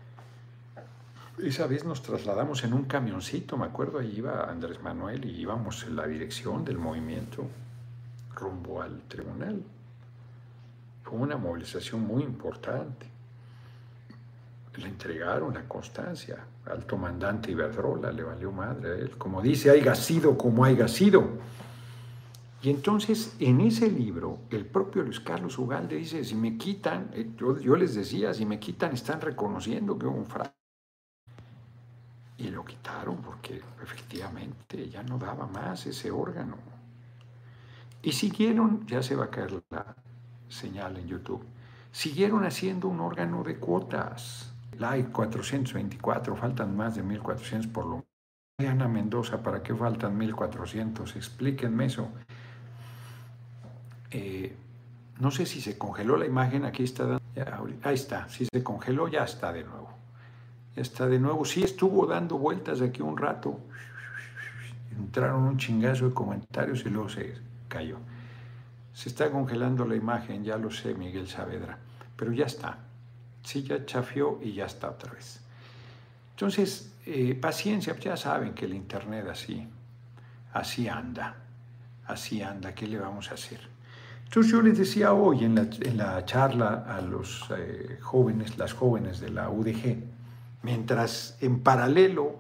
S1: esa vez nos trasladamos en un camioncito, me acuerdo, ahí iba Andrés Manuel y íbamos en la dirección del movimiento rumbo al tribunal. Fue una movilización muy importante. Le entregaron la constancia al comandante Iberdrola, le valió madre a él. Como dice, haya sido como haya sido. Y entonces en ese libro, el propio Luis Carlos Ugalde dice, si me quitan, eh, yo, yo les decía, si me quitan están reconociendo que hubo un fraude y lo quitaron porque efectivamente ya no daba más ese órgano. Y siguieron, ya se va a caer la señal en YouTube, siguieron haciendo un órgano de cuotas. Hay 424, faltan más de 1400 por lo menos. Ana Mendoza, ¿para qué faltan 1400? Explíquenme eso. Eh, no sé si se congeló la imagen, aquí está. Ahí está, si se congeló ya está de nuevo está de nuevo. Sí estuvo dando vueltas aquí un rato. Entraron un chingazo de comentarios y luego se cayó. Se está congelando la imagen, ya lo sé, Miguel Saavedra, pero ya está. Sí, ya chafió y ya está otra vez. Entonces, eh, paciencia, ya saben que el Internet así, así anda. así anda, ¿qué le vamos a hacer? Entonces yo les decía hoy en la, charla a los eh, jóvenes, las jóvenes de la UDG, mientras en paralelo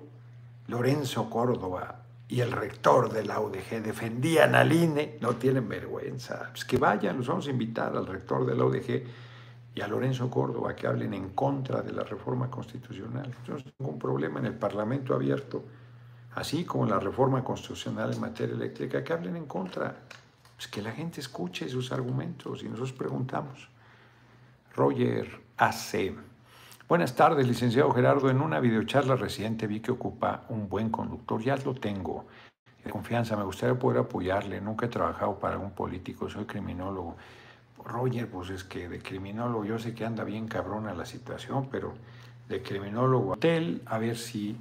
S1: Lorenzo Córdoba y el rector de la UDG defendían al INE, no tienen vergüenza, pues que vayan, los vamos a invitar al rector de la UDG y a Lorenzo Córdoba que hablen en contra de la reforma constitucional. Yo no tengo un problema en el Parlamento abierto, así como la reforma constitucional en materia eléctrica, que hablen en contra. Pues que la gente escuche sus argumentos y nosotros preguntamos. Roger AC. Buenas tardes, licenciado Gerardo. En una videocharla reciente vi que ocupa un buen conductor. Ya lo tengo. De confianza, me gustaría poder apoyarle. Nunca he trabajado para un político, soy criminólogo. Roger, pues es que de criminólogo yo sé que anda bien cabrona la situación, pero de criminólogo hotel, a ver si,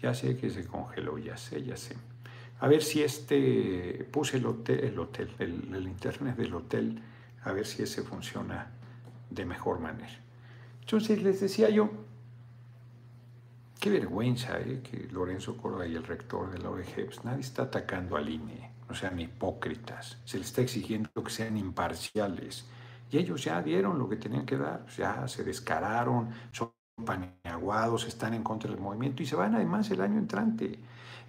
S1: ya sé que se congeló, ya sé, ya sé. A ver si este, puse el hotel, el, hotel, el, internet del hotel, a ver si ese funciona de mejor manera. Entonces les decía yo, qué vergüenza eh, que Lorenzo Córdoba y el rector de la OEG, pues nadie está atacando al INE no sean hipócritas, se les está exigiendo que sean imparciales. Y ellos ya dieron lo que tenían que dar, ya se descararon, son paneaguados, están en contra del movimiento y se van además el año entrante.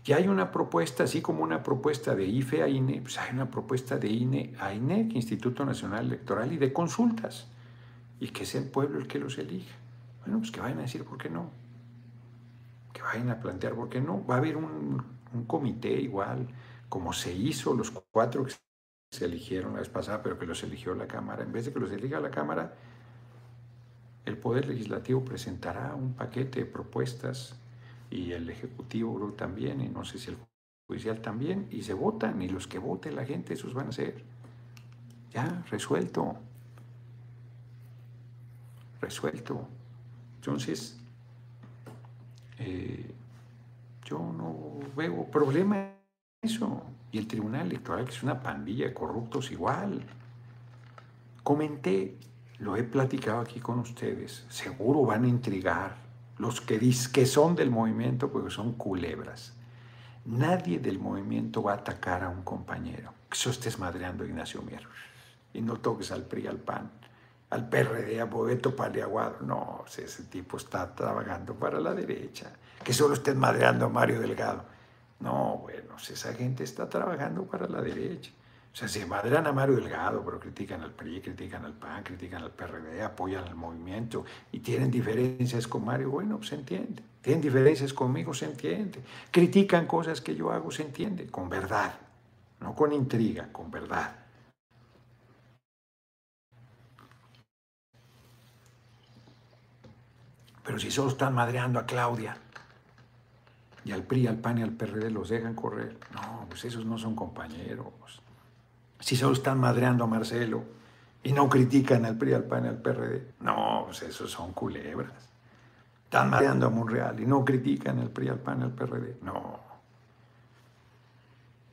S1: Y hay una propuesta, así como una propuesta de IFE a INE, pues hay una propuesta de INE a INEC, Instituto Nacional Electoral, y de consultas. Y que sea el pueblo el que los elija. Bueno, pues que vayan a decir por qué no. Que vayan a plantear por qué no. Va a haber un comité igual como se hizo los cuatro que se eligieron la vez pasada, pero que los eligió la Cámara, en vez de que los elija la Cámara, el Poder Legislativo presentará un paquete de propuestas y el Ejecutivo también, y no sé si el Judicial también, y se votan, y los que vote la gente, esos van a ser. Ya, resuelto. Resuelto. Entonces, eh, yo no veo problema eso. Y el Tribunal Electoral, que es una pandilla de corruptos igual. Comenté, lo he platicado aquí con ustedes, seguro van a intrigar los que, que son del movimiento porque son culebras. Nadie del movimiento va a atacar a un compañero. Que eso estés madreando a Ignacio Mier. Y no toques al PRI, al PAN, al PRD, a Boveto Paliaguado. No, ese tipo está trabajando para la derecha. Que solo estés madreando a Mario Delgado. No, bueno, esa gente está trabajando para la derecha. O sea, se madran a Mario Delgado, pero critican al PRI, critican al PAN, critican al PRD, apoyan al movimiento y tienen diferencias con Mario. Bueno, se entiende. Tienen diferencias conmigo, se entiende. Critican cosas que yo hago, se entiende. Con verdad, no con intriga, con verdad. Pero si solo están madreando a Claudia, y al PRI, al PAN y al PRD los dejan correr. No, pues esos no son compañeros. Si solo están madreando a Marcelo y no critican al PRI, al PAN y al PRD, no, pues esos son culebras. Están madreando a Monreal y no critican al PRI, al PAN y al PRD, no.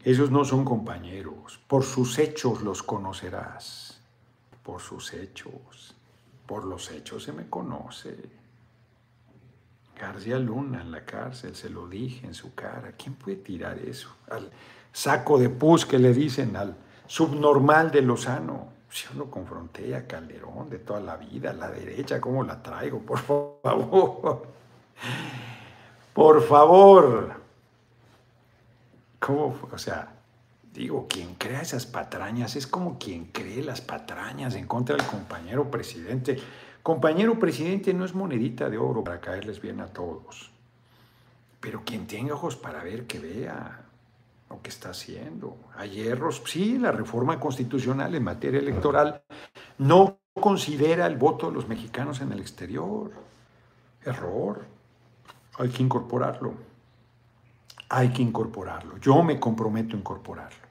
S1: Esos no son compañeros. Por sus hechos los conocerás. Por sus hechos. Por los hechos se me conoce. García Luna en la cárcel, se lo dije en su cara. ¿Quién puede tirar eso? Al saco de pus que le dicen al subnormal de Lozano. Yo lo confronté a Calderón de toda la vida, a la derecha, ¿cómo la traigo? Por favor. Por favor. ¿Cómo? O sea, digo, quien crea esas patrañas es como quien cree las patrañas en contra del compañero presidente. Compañero presidente no es monedita de oro para caerles bien a todos, pero quien tenga ojos para ver, que vea lo que está haciendo. Hay hierros, sí, la reforma constitucional en materia electoral no considera el voto de los mexicanos en el exterior. Error. Hay que incorporarlo. Hay que incorporarlo. Yo me comprometo a incorporarlo.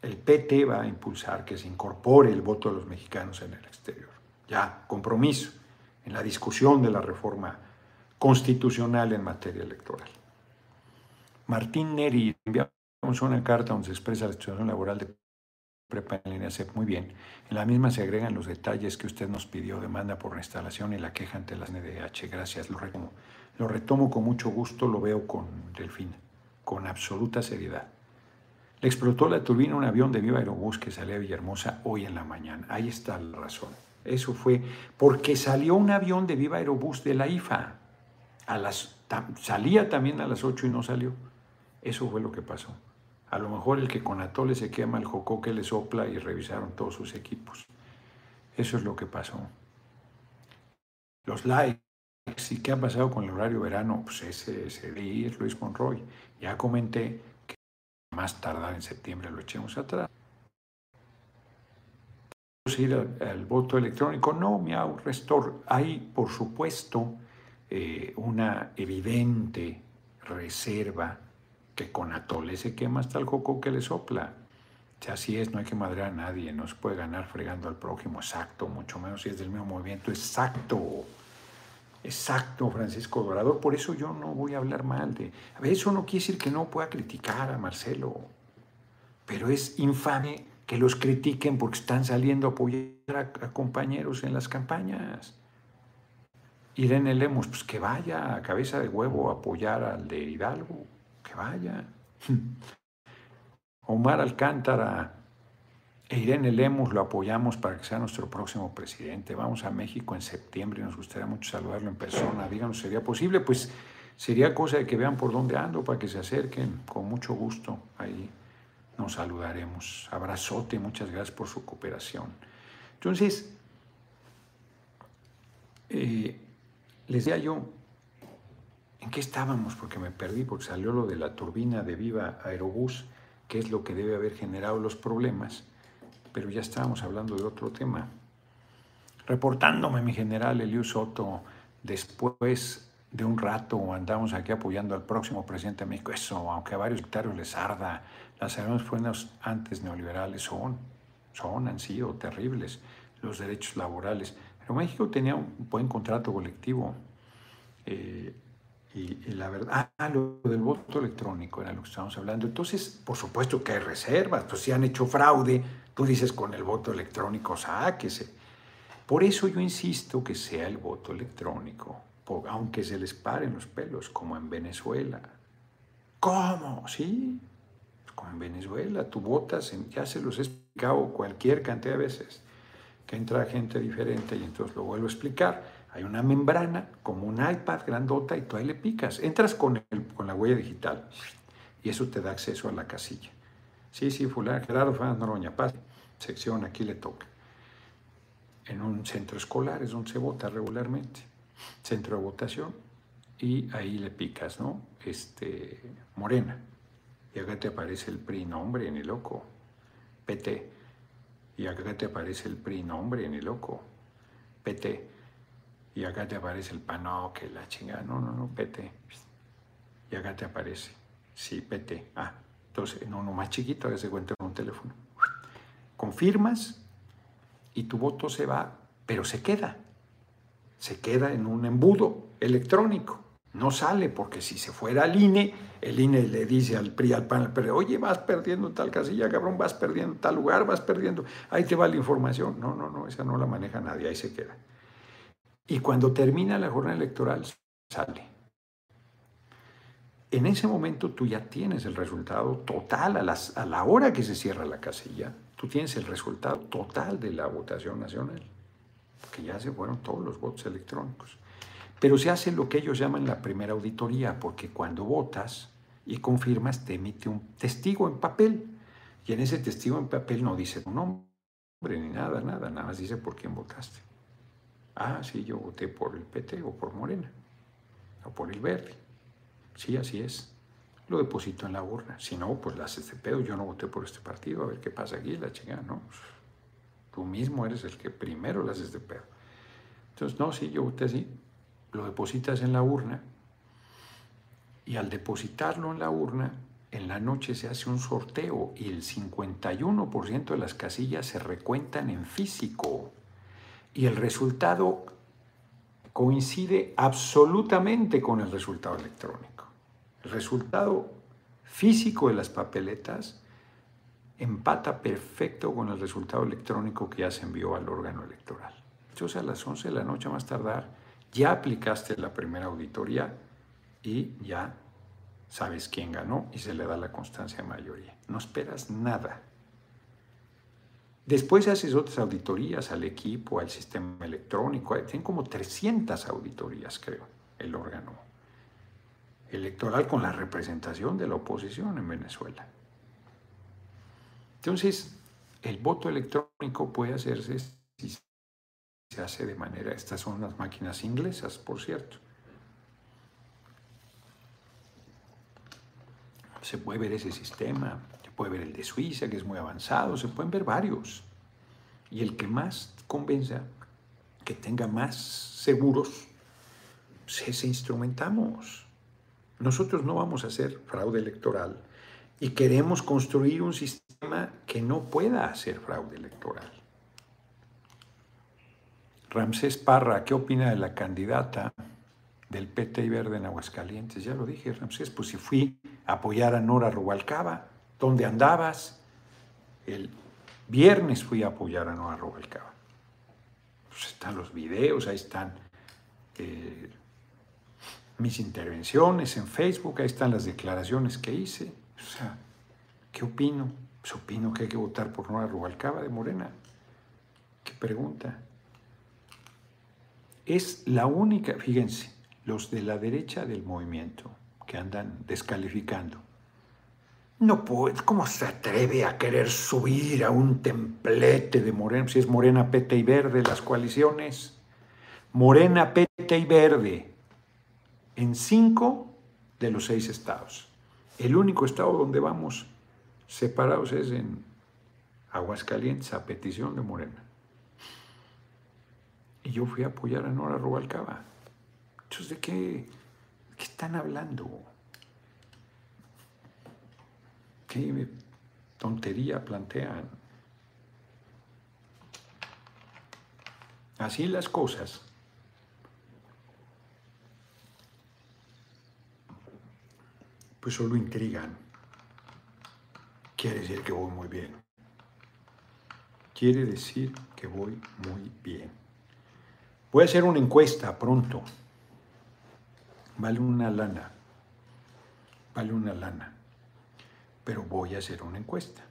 S1: El PT va a impulsar que se incorpore el voto de los mexicanos en el exterior ya compromiso en la discusión de la reforma constitucional en materia electoral. Martín Neri enviamos una carta donde se expresa la situación laboral de prepa en línea CEP. Muy bien. En la misma se agregan los detalles que usted nos pidió, demanda por instalación y la queja ante las NDH. Gracias, lo retomo. Lo retomo con mucho gusto, lo veo con Delfina, con absoluta seriedad. Le explotó la turbina un avión de Viva Aerobús que salía a Villahermosa hoy en la mañana. Ahí está la razón. Eso fue porque salió un avión de Viva Aerobús de la IFA. A las, salía también a las 8 y no salió. Eso fue lo que pasó. A lo mejor el que con atole se quema, el jocoque le sopla y revisaron todos sus equipos. Eso es lo que pasó. Los likes, ¿y qué ha pasado con el horario verano? Pues ese, ese día es Luis Monroy. Ya comenté que más tardar en septiembre lo echemos atrás. Ir al, voto electrónico? No, miau, restor. Hay, por supuesto, eh, una evidente reserva que con atole se quema hasta el coco que le sopla. Si así es, no hay que madrear a nadie, no se puede ganar fregando al prójimo, exacto, mucho menos si es del mismo movimiento, exacto. Exacto, Francisco Dorador. Por eso yo no voy a hablar mal de... Eso no quiere decir que no pueda criticar a Marcelo, pero es infame que los critiquen porque están saliendo a apoyar a, compañeros en las campañas. Irene Lemos, pues que vaya a cabeza de huevo a apoyar al de Hidalgo, que vaya. Omar Alcántara e Irene Lemus lo apoyamos para que sea nuestro próximo presidente. Vamos a México en septiembre y nos gustaría mucho saludarlo en persona. Díganos, ¿sería posible? Pues sería cosa de que vean por dónde ando para que se acerquen. Con mucho gusto ahí nos saludaremos. Abrazote, muchas gracias por su cooperación. Entonces, eh, les decía yo, ¿en qué estábamos? Porque me perdí, porque salió lo de la turbina de Viva Aerobús qué es lo que debe haber generado los problemas, pero ya estábamos hablando de otro tema. Reportándome, mi general Eliu Soto, después de un rato andamos aquí apoyando al próximo presidente de México. Eso, aunque a varios dictarios les arda, las armas fuerzas antes neoliberales son, son, han sido terribles los derechos laborales. Pero México tenía un buen contrato colectivo. Eh, y, la verdad, ah, lo del voto electrónico era lo que estábamos hablando. Entonces, por supuesto que hay reservas, pues si han hecho fraude, tú dices con el voto electrónico, sáquese. Por eso yo insisto que sea el voto electrónico, aunque se les paren los pelos, como en Venezuela. ¿Cómo? Sí, en Venezuela, tú votas, ya se los he explicado cualquier cantidad de veces, que entra gente diferente y entonces lo vuelvo a explicar hay una membrana como un iPad grandota y tú ahí le picas. Entras con, con la huella digital y eso te da acceso a la casilla. Sí, sí, fulano, Gerardo Fernández Noroña, pase, sección, aquí le toca. En un centro escolar es donde se vota regularmente, centro de votación, y ahí le picas, ¿no? Este, Morena. Y acá te aparece el PRI, nombre, ni loco. PT. Y acá te aparece el PRI, nombre, ni loco. PT y acá te aparece el pano, que la chingada, no, no, no, PT. Y acá te aparece, sí, PT. Ah, entonces, no, no, más chiquito, que se cuenta con un teléfono. Confirmas y tu voto se va, pero se queda. Se queda en un embudo electrónico. No sale porque si se fuera al INE, el INE le dice al PRI, al PAN, pero oye, vas perdiendo tal casilla, cabrón, vas perdiendo tal lugar, vas perdiendo, ahí te va la información. No, no, no, esa no la maneja nadie, ahí se queda. Y cuando termina la jornada electoral, sale. En ese momento tú ya tienes el resultado total, a, a la hora que se cierra la casilla, tú tienes el resultado total de la votación nacional, que ya se fueron todos los votos electrónicos. Pero se hace lo que ellos llaman la primera auditoría, porque cuando votas y confirmas, te emite un testigo en papel. Y en ese testigo en papel no dice tu nombre ni nada, nada, nada más dice por quién votaste. Ah, sí, yo voté por el PT o por Morena, o por el Verde. Sí, así es. Lo deposito en la urna. Si no, pues la haces de pedo. Yo no voté por este partido. A ver qué pasa aquí, la chingada, ¿no? Tú mismo eres el que primero la haces de pedo. Entonces, no, sí, yo voté así. Lo depositas en la urna. Y al depositarlo en la urna, en la noche se hace un sorteo y el 51% de las casillas se recuentan en físico y el resultado coincide absolutamente con el resultado electrónico. El resultado físico de las papeletas empata perfecto con el resultado electrónico que ya se envió al órgano electoral. Entonces a las 11 de la noche más tardar ya aplicaste la primera auditoría y ya sabes quién ganó y se le da la constancia de mayoría. No esperas nada. Después haces otras auditorías al equipo, al sistema electrónico. Tienen como 300 auditorías, creo, el órgano electoral con la representación de la oposición en Venezuela. Entonces, el voto electrónico puede hacerse si se hace de manera, estas son las máquinas inglesas, por cierto. Se puede ver ese sistema, se puede ver el de Suiza, que es muy avanzado, se pueden ver varios. Y el que más convenza, que tenga más seguros, pues ese instrumentamos. Nosotros no vamos a hacer fraude electoral y queremos construir un sistema que no pueda hacer fraude electoral. Ramsés Parra, ¿qué opina de la candidata del PT Verde en Aguascalientes? Ya lo dije, Ramsés, pues si fui a apoyar a Nora Rubalcaba, ¿dónde andabas? El viernes fui a apoyar a Nora Rubalcaba. Pues están los videos, ahí están eh, mis intervenciones en Facebook, ahí están las declaraciones que hice. O sea, ¿qué opino? Pues opino que hay que votar por Nora Rubalcaba de Morena. ¿Qué pregunta? Es la única, fíjense, los de la derecha del movimiento que andan descalificando. No puede, ¿cómo se atreve a querer subir a un templete de Morena? Si es Morena, Pete y Verde, las coaliciones. Morena, Pete y Verde, en cinco de los seis estados. El único estado donde vamos separados es en Aguascalientes, a petición de Morena. Y yo fui a apoyar a Nora Rubalcaba. Entonces, ¿de qué, qué están hablando? ¿Qué tontería plantean? Así las cosas. Pues solo intrigan. Quiere decir que voy muy bien. Quiere decir que voy muy bien. Voy a hacer una encuesta pronto. Vale una lana. Vale una lana. Pero voy a hacer una encuesta.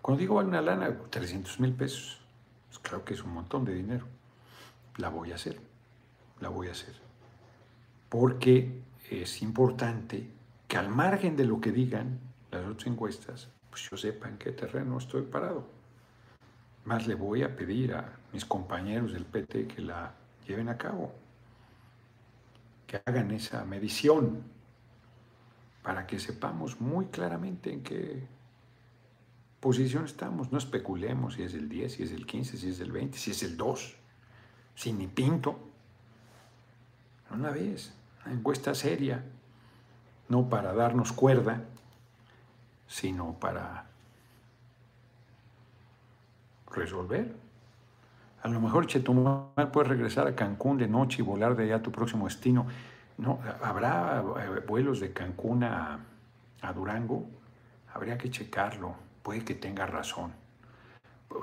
S1: Cuando digo vale una lana, 300 mil pesos. Pues claro que es un montón de dinero. La voy a hacer. La voy a hacer. Porque es importante que al margen de lo que digan las otras encuestas, pues yo sepa en qué terreno estoy parado. Más le voy a pedir a mis compañeros del PT que la lleven a cabo, que hagan esa medición para que sepamos muy claramente en qué posición estamos. No especulemos si es el 10, si es el 15, si es el 20, si es el 2, sin ni pinto. Una vez, una encuesta seria, no para darnos cuerda, sino para resolver. A lo mejor Chetumal puede regresar a Cancún de noche y volar de allá a tu próximo destino. No, habrá eh, vuelos de Cancún a, Durango. Habría que checarlo. Puede que tenga razón.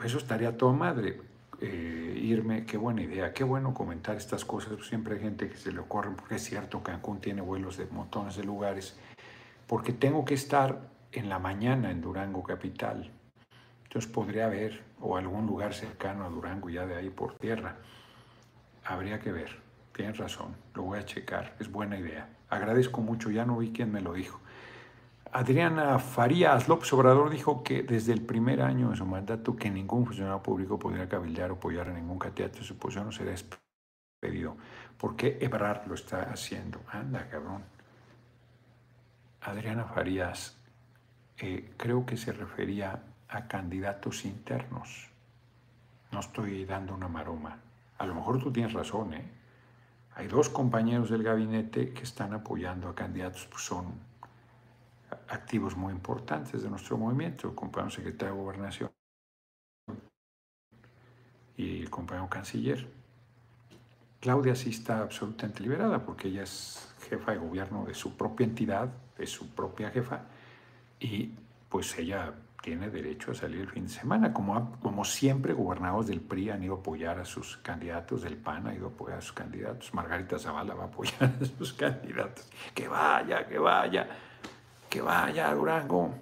S1: Eso estaría todo madre. Eh, irme, qué buena idea, qué bueno comentar estas cosas. Siempre hay gente que se le ocurre, porque es cierto, Cancún tiene vuelos de montones de lugares. Porque tengo que estar en la mañana en Durango Capital entonces podría haber, o algún lugar cercano a Durango, ya de ahí por tierra. Habría que ver. Tienes razón, lo voy a checar. Es buena idea. Agradezco mucho, ya no vi quién me lo dijo. Adriana Farías López Obrador dijo que desde el primer año de su mandato que ningún funcionario público podría cabildear o apoyar a ningún candidato su posición no será despedido. ¿Por qué Ebrard lo está haciendo? Anda, cabrón. Adriana Farías, eh, creo que se refería a candidatos internos. No estoy dando una maroma. A lo mejor tú tienes razón, ¿eh? Hay dos compañeros del gabinete que están apoyando a candidatos, pues son activos muy importantes de nuestro movimiento, el compañero secretario de Gobernación y el compañero canciller. Claudia sí está absolutamente liberada porque ella es jefa de gobierno de su propia entidad, de su propia jefa, y pues ella tiene derecho a salir el fin de semana, como, como siempre gobernados del PRI han ido a apoyar a sus candidatos, del PAN ha ido a apoyar a sus candidatos, Margarita Zavala va a apoyar a sus candidatos, que vaya, que vaya, que vaya Durango,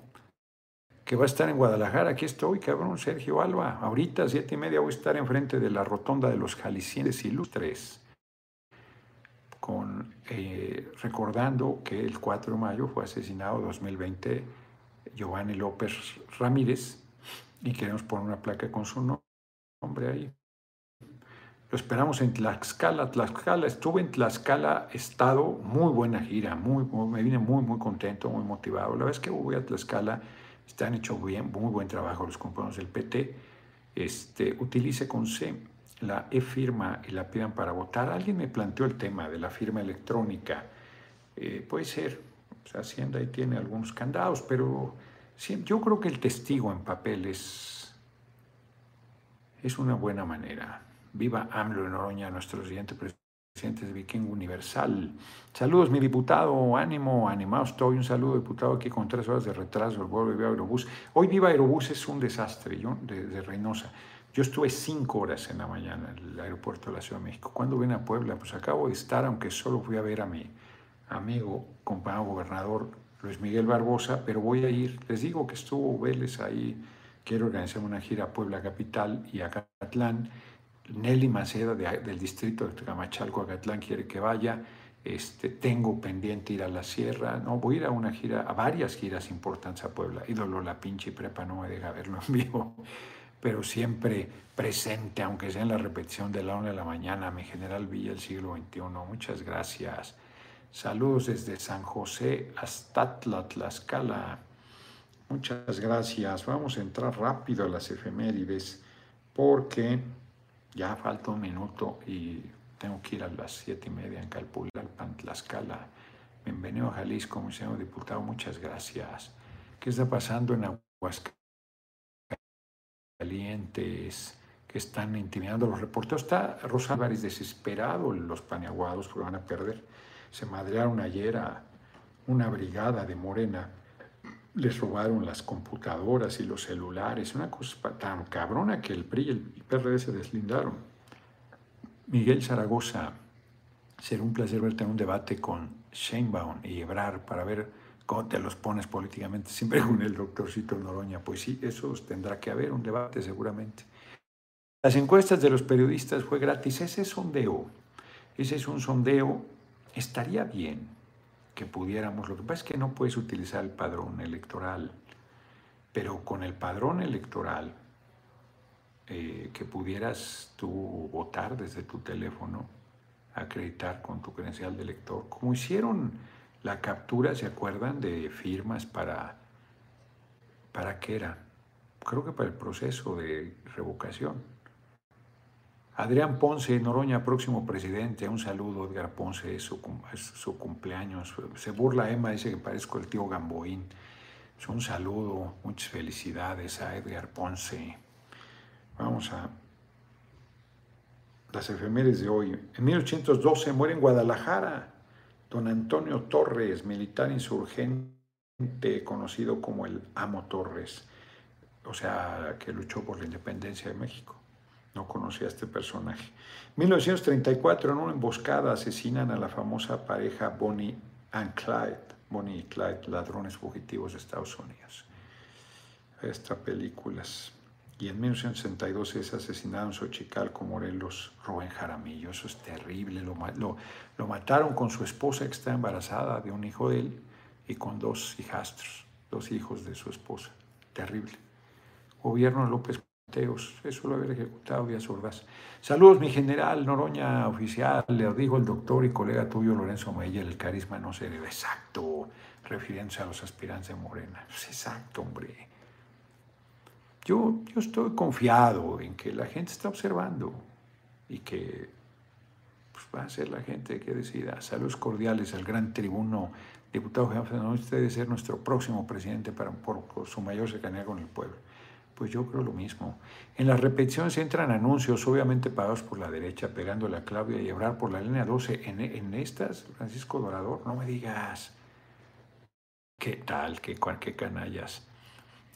S1: que va a estar en Guadalajara, aquí estoy, cabrón, Sergio Alba, ahorita a siete y media voy a estar enfrente de la rotonda de los jaliscienses ilustres, con, eh, recordando que el 4 de mayo fue asesinado 2020 Giovanni López Ramírez y queremos poner una placa con su nombre ahí. Lo esperamos en Tlaxcala. Tlaxcala, estuve en Tlaxcala, estado, muy buena gira, muy, me vine muy, muy contento, muy motivado. La vez que voy a Tlaxcala, están hecho bien, muy buen trabajo los compañeros del PT. Este, utilice con C la e-firma y la pidan para votar. Alguien me planteó el tema de la firma electrónica. Eh, puede ser, Hacienda ahí tiene algunos candados, pero yo creo que el testigo en papel es, una buena manera. Viva AMLO en Noroña, nuestro siguiente presidente de Viking Universal. Saludos, mi diputado, ánimo, animado estoy. Un saludo, diputado, aquí con tres horas de retraso, el vuelo de Viva Aerobús. Hoy Viva Aerobús es un desastre, yo, de, Reynosa. Yo estuve cinco horas en la mañana en el aeropuerto de la Ciudad de México. ¿Cuándo vine a Puebla? Pues acabo de estar, aunque solo fui a ver a mi amigo, compañero gobernador Luis Miguel Barbosa, pero voy a ir, les digo que estuvo Vélez ahí, quiero organizar una gira a Puebla Capital y a Catlán, Nelly Maceda del distrito de Camachalco, Acatlán quiere que vaya, este, tengo pendiente ir a la sierra, no, voy a ir a una gira, a varias giras importantes a Puebla, ídolo la pinche prepa no me deja verlo en vivo, pero siempre presente, aunque sea en la repetición de la una de la mañana, mi general Villa del siglo XXI, muchas gracias. Saludos desde San José hasta Tlaxcala. Muchas gracias. Vamos a entrar rápido a las efemérides porque ya falta un minuto y tengo que ir a las siete y media en Calpulalpan, Tlaxcala. Bienvenido Jalisco, mi señor diputado. Muchas gracias. ¿Qué está pasando en Aguascalientes? que están intimidando a los reporteros. Está Rosa Álvarez desesperado, los paneaguados, porque van a perder se madrearon ayer a una brigada de Morena, les robaron las computadoras y los celulares, una cosa tan cabrona que el PRI y el PRD se deslindaron. Miguel Zaragoza, será un placer verte en un debate con Sheinbaum y Ebrar para ver cómo te los pones políticamente, siempre con el doctorcito Noroña. Pues sí, eso tendrá que haber, un debate seguramente. Las encuestas de los periodistas fue gratis, ese sondeo, ese es un sondeo estaría bien que pudiéramos, lo que pasa es que no puedes utilizar el padrón electoral, pero con el padrón electoral, eh, que pudieras tú votar desde tu teléfono, acreditar con tu credencial de elector, como hicieron la captura, ¿se acuerdan? De firmas para, ¿para qué era? Creo que para el proceso de revocación Adrián Ponce, Noroña, próximo presidente. Un saludo, Edgar Ponce, es su, cumpleaños. Se burla Emma, dice que parezco el tío Gamboín. Un saludo, muchas felicidades a Edgar Ponce. Vamos a las efemérides de hoy. En 1812 muere en Guadalajara don Antonio Torres, militar insurgente conocido como el Amo Torres, o sea, que luchó por la independencia de México. No conocía a este personaje. 1934, en una emboscada, asesinan a la famosa pareja Bonnie and Clyde. Bonnie y Clyde, ladrones fugitivos de Estados Unidos. Estas películas. Y en 1962 es asesinado en Xochicalco, Morelos, Rubén Jaramillo. Eso es terrible. Lo, lo, lo mataron con su esposa que está embarazada de un hijo de él y con dos hijastros, dos hijos de su esposa. Terrible. Gobierno López eso lo haber ejecutado vía sordas. Saludos, mi general Noroña oficial, le dijo el doctor y colega tuyo Lorenzo Meyer, el carisma no se debe. Exacto, refiriéndose a los aspirantes de Morena. Pues exacto, hombre. Yo, yo estoy confiado en que la gente está observando y que pues, va a ser la gente que decida. Saludos cordiales al gran tribuno, diputado jefe, usted debe ser nuestro próximo presidente para, por su mayor cercanía con el pueblo. Pues yo creo lo mismo. En las repeticiones entran anuncios, obviamente pagados por la derecha, pegándole a Claudia y Ebrar por la línea 12. En, estas, Francisco Dorador, no me digas. ¿Qué tal? ¿Qué, qué canallas?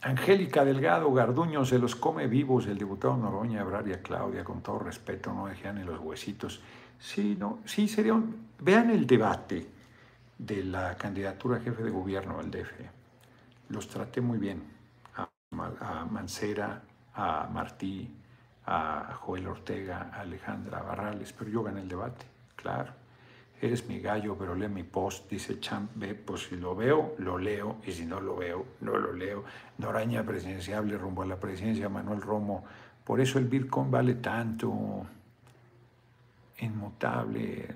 S1: Angélica Delgado Garduño se los come vivos el diputado Noroña, Abraria Claudia, con todo respeto, no dejan ni los huesitos. Sí, no, sí, sería Vean el debate de la candidatura a jefe de gobierno del DF. Los traté muy bien. A, Mancera, a Martí, a Joel Ortega, a Alejandra Barrales, pero yo gané el debate, claro eres mi gallo, pero lee mi post, dice Champ B, pues si lo veo, lo leo, y si no lo veo, no lo leo. Noraña presidenciable rumbo a la presidencia, Manuel Romo. Por eso el Bitcoin vale tanto, inmutable.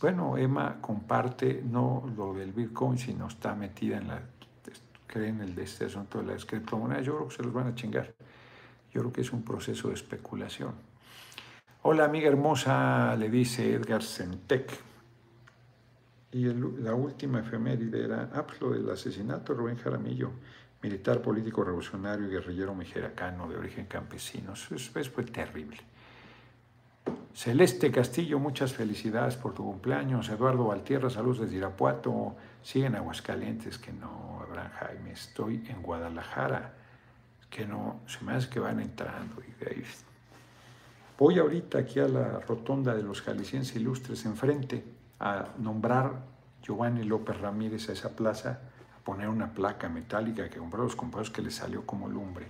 S1: Bueno, Emma comparte no lo del Bitcoin, sino está metida en la, creen el de este asunto de las criptomonedas. Yo creo que se los van a chingar. Yo creo que es un proceso de especulación. Hola amiga hermosa, le dice Edgar Sentec. Y la última efeméride era hablo del asesinato de Rubén Jaramillo, militar político revolucionario y guerrillero mejeracano de origen campesino. Eso, fue terrible. Celeste Castillo, muchas felicidades por tu cumpleaños. Eduardo Valtierra, saludos desde Irapuato. Siguen Aguascalientes, que no, Jaime. Estoy en Guadalajara, que no, se me hace que van entrando. Voy ahorita aquí a la rotonda de los jaliscienses ilustres enfrente a nombrar Giovanni López Ramírez a esa plaza, a poner una placa metálica que compró los compañeros que le salió como lumbre.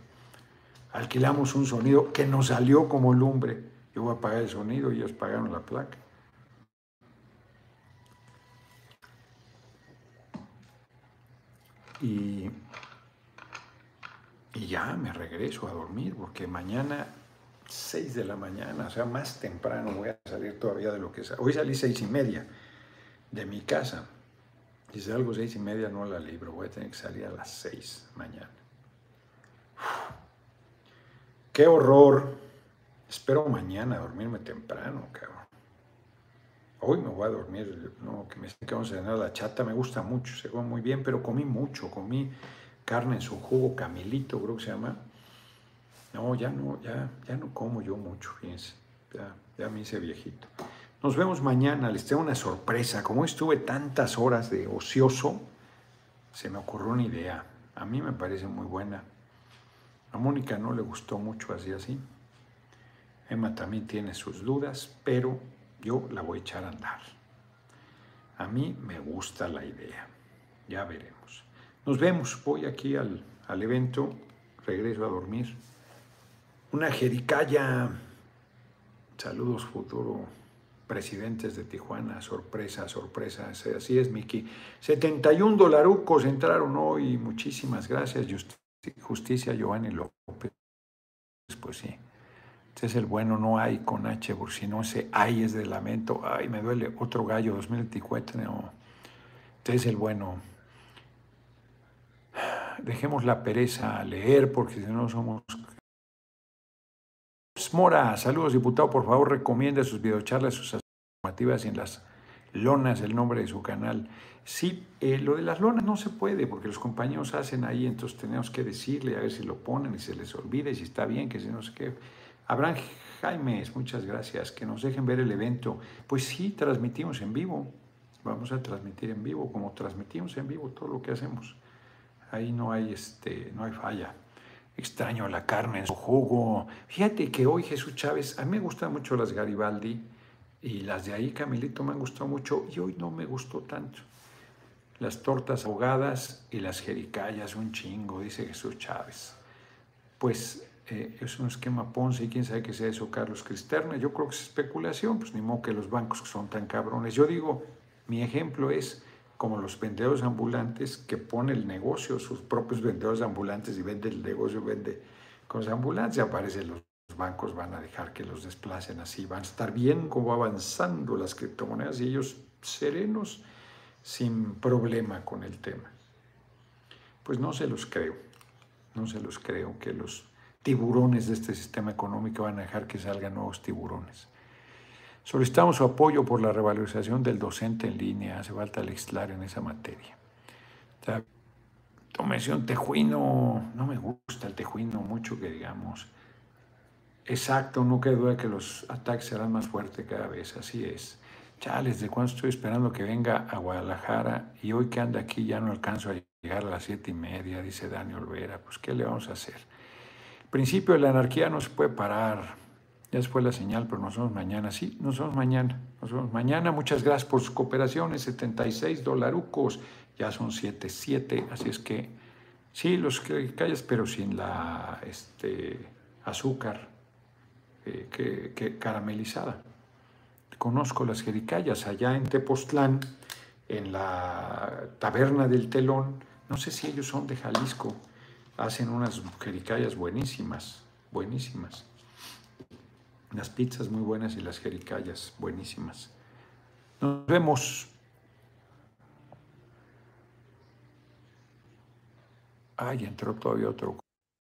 S1: Alquilamos un sonido que nos salió como lumbre. Yo voy a pagar el sonido y ellos pagaron la placa. Y, y ya me regreso a dormir porque mañana 6 de la mañana, o sea, más temprano voy a salir todavía de lo que es. Hoy salí seis y media de mi casa. Y si salgo seis y media no la libro, voy a tener que salir a las 6 mañana. ¡Qué horror! Espero mañana dormirme temprano, cabrón. Hoy me voy a dormir, no, que me que vamos a cenar la chata, me gusta mucho, se come muy bien, pero comí mucho, comí carne en su jugo, camilito creo que se llama, no, ya no, ya, ya no como yo mucho, fíjense. Ya, ya me hice viejito. Nos vemos mañana, les tengo una sorpresa. Como estuve tantas horas de ocioso, se me ocurrió una idea. A mí me parece muy buena. A Mónica no le gustó mucho así así. Emma también tiene sus dudas, pero yo la voy a echar a andar. A mí me gusta la idea. Ya veremos. Nos vemos. Voy aquí al, al evento. Regreso a dormir. Una jericaya. Saludos, futuro presidentes de Tijuana. Sorpresa, sorpresa. Así es, Miki. 71 dolarucos entraron hoy. Muchísimas gracias. Justicia Giovanni López. Pues sí. Este es el bueno, no hay con H, por si no ese ay es de lamento. Ay, me duele. Otro gallo, 2024. No. Este es el bueno. Dejemos la pereza a leer porque si no somos Mora, saludos diputado, por favor recomiende sus videocharlas, sus informativas en las lonas, el nombre de su canal. Sí, eh, lo de las lonas no se puede porque los compañeros hacen ahí, entonces tenemos que decirle a ver si lo ponen y se les olvide, si está bien, que si no sé qué. Abraham Jaimes, muchas gracias, que nos dejen ver el evento. Pues sí, transmitimos en vivo, vamos a transmitir en vivo, como transmitimos en vivo todo lo que hacemos. Ahí no hay, este, no hay falla. Extraño la carne en su jugo. Fíjate que hoy Jesús Chávez, a mí me gustan mucho las Garibaldi y las de ahí, Camilito, me han gustado mucho y hoy no me gustó tanto. Las tortas ahogadas y las jericayas, un chingo, dice Jesús Chávez. Pues eh, es un esquema Ponce y quién sabe qué sea eso, Carlos Cristerna. Yo creo que es especulación, pues ni modo que los bancos son tan cabrones. Yo digo, mi ejemplo es como los vendedores ambulantes que pone el negocio, sus propios vendedores ambulantes y vende el negocio, vende cosas ambulantes, aparecen los bancos, van a dejar que los desplacen así, van a estar bien como avanzando las criptomonedas y ellos serenos, sin problema con el tema. Pues no se los creo, no se los creo que los tiburones de este sistema económico van a dejar que salgan nuevos tiburones. Solicitamos su apoyo por la revalorización del docente en línea. Hace falta legislar en esa materia. tómese un tejuino. No me gusta el tejuino mucho que digamos. Exacto, no queda duda que los ataques serán más fuertes cada vez. Así es. Chales, ¿de cuándo estoy esperando que venga a Guadalajara? Y hoy que anda aquí ya no alcanzo a llegar a las siete y media, dice Dani Olvera. Pues, ¿qué le vamos a hacer? Principio de la anarquía no se puede parar. Ya fue la señal, pero nos vemos mañana. Sí, nos vemos mañana. Nos vemos mañana. Muchas gracias por sus cooperaciones. 76 dolarucos. Ya son 7, 7. Así es que, sí, los que pero sin la este, azúcar eh, que, que caramelizada. Conozco las jericayas allá en Tepoztlán, en la taberna del telón. No sé si ellos son de Jalisco. Hacen unas jericayas buenísimas, buenísimas. Las pizzas muy buenas y las jericayas buenísimas. Nos vemos. Ay, entró todavía otro.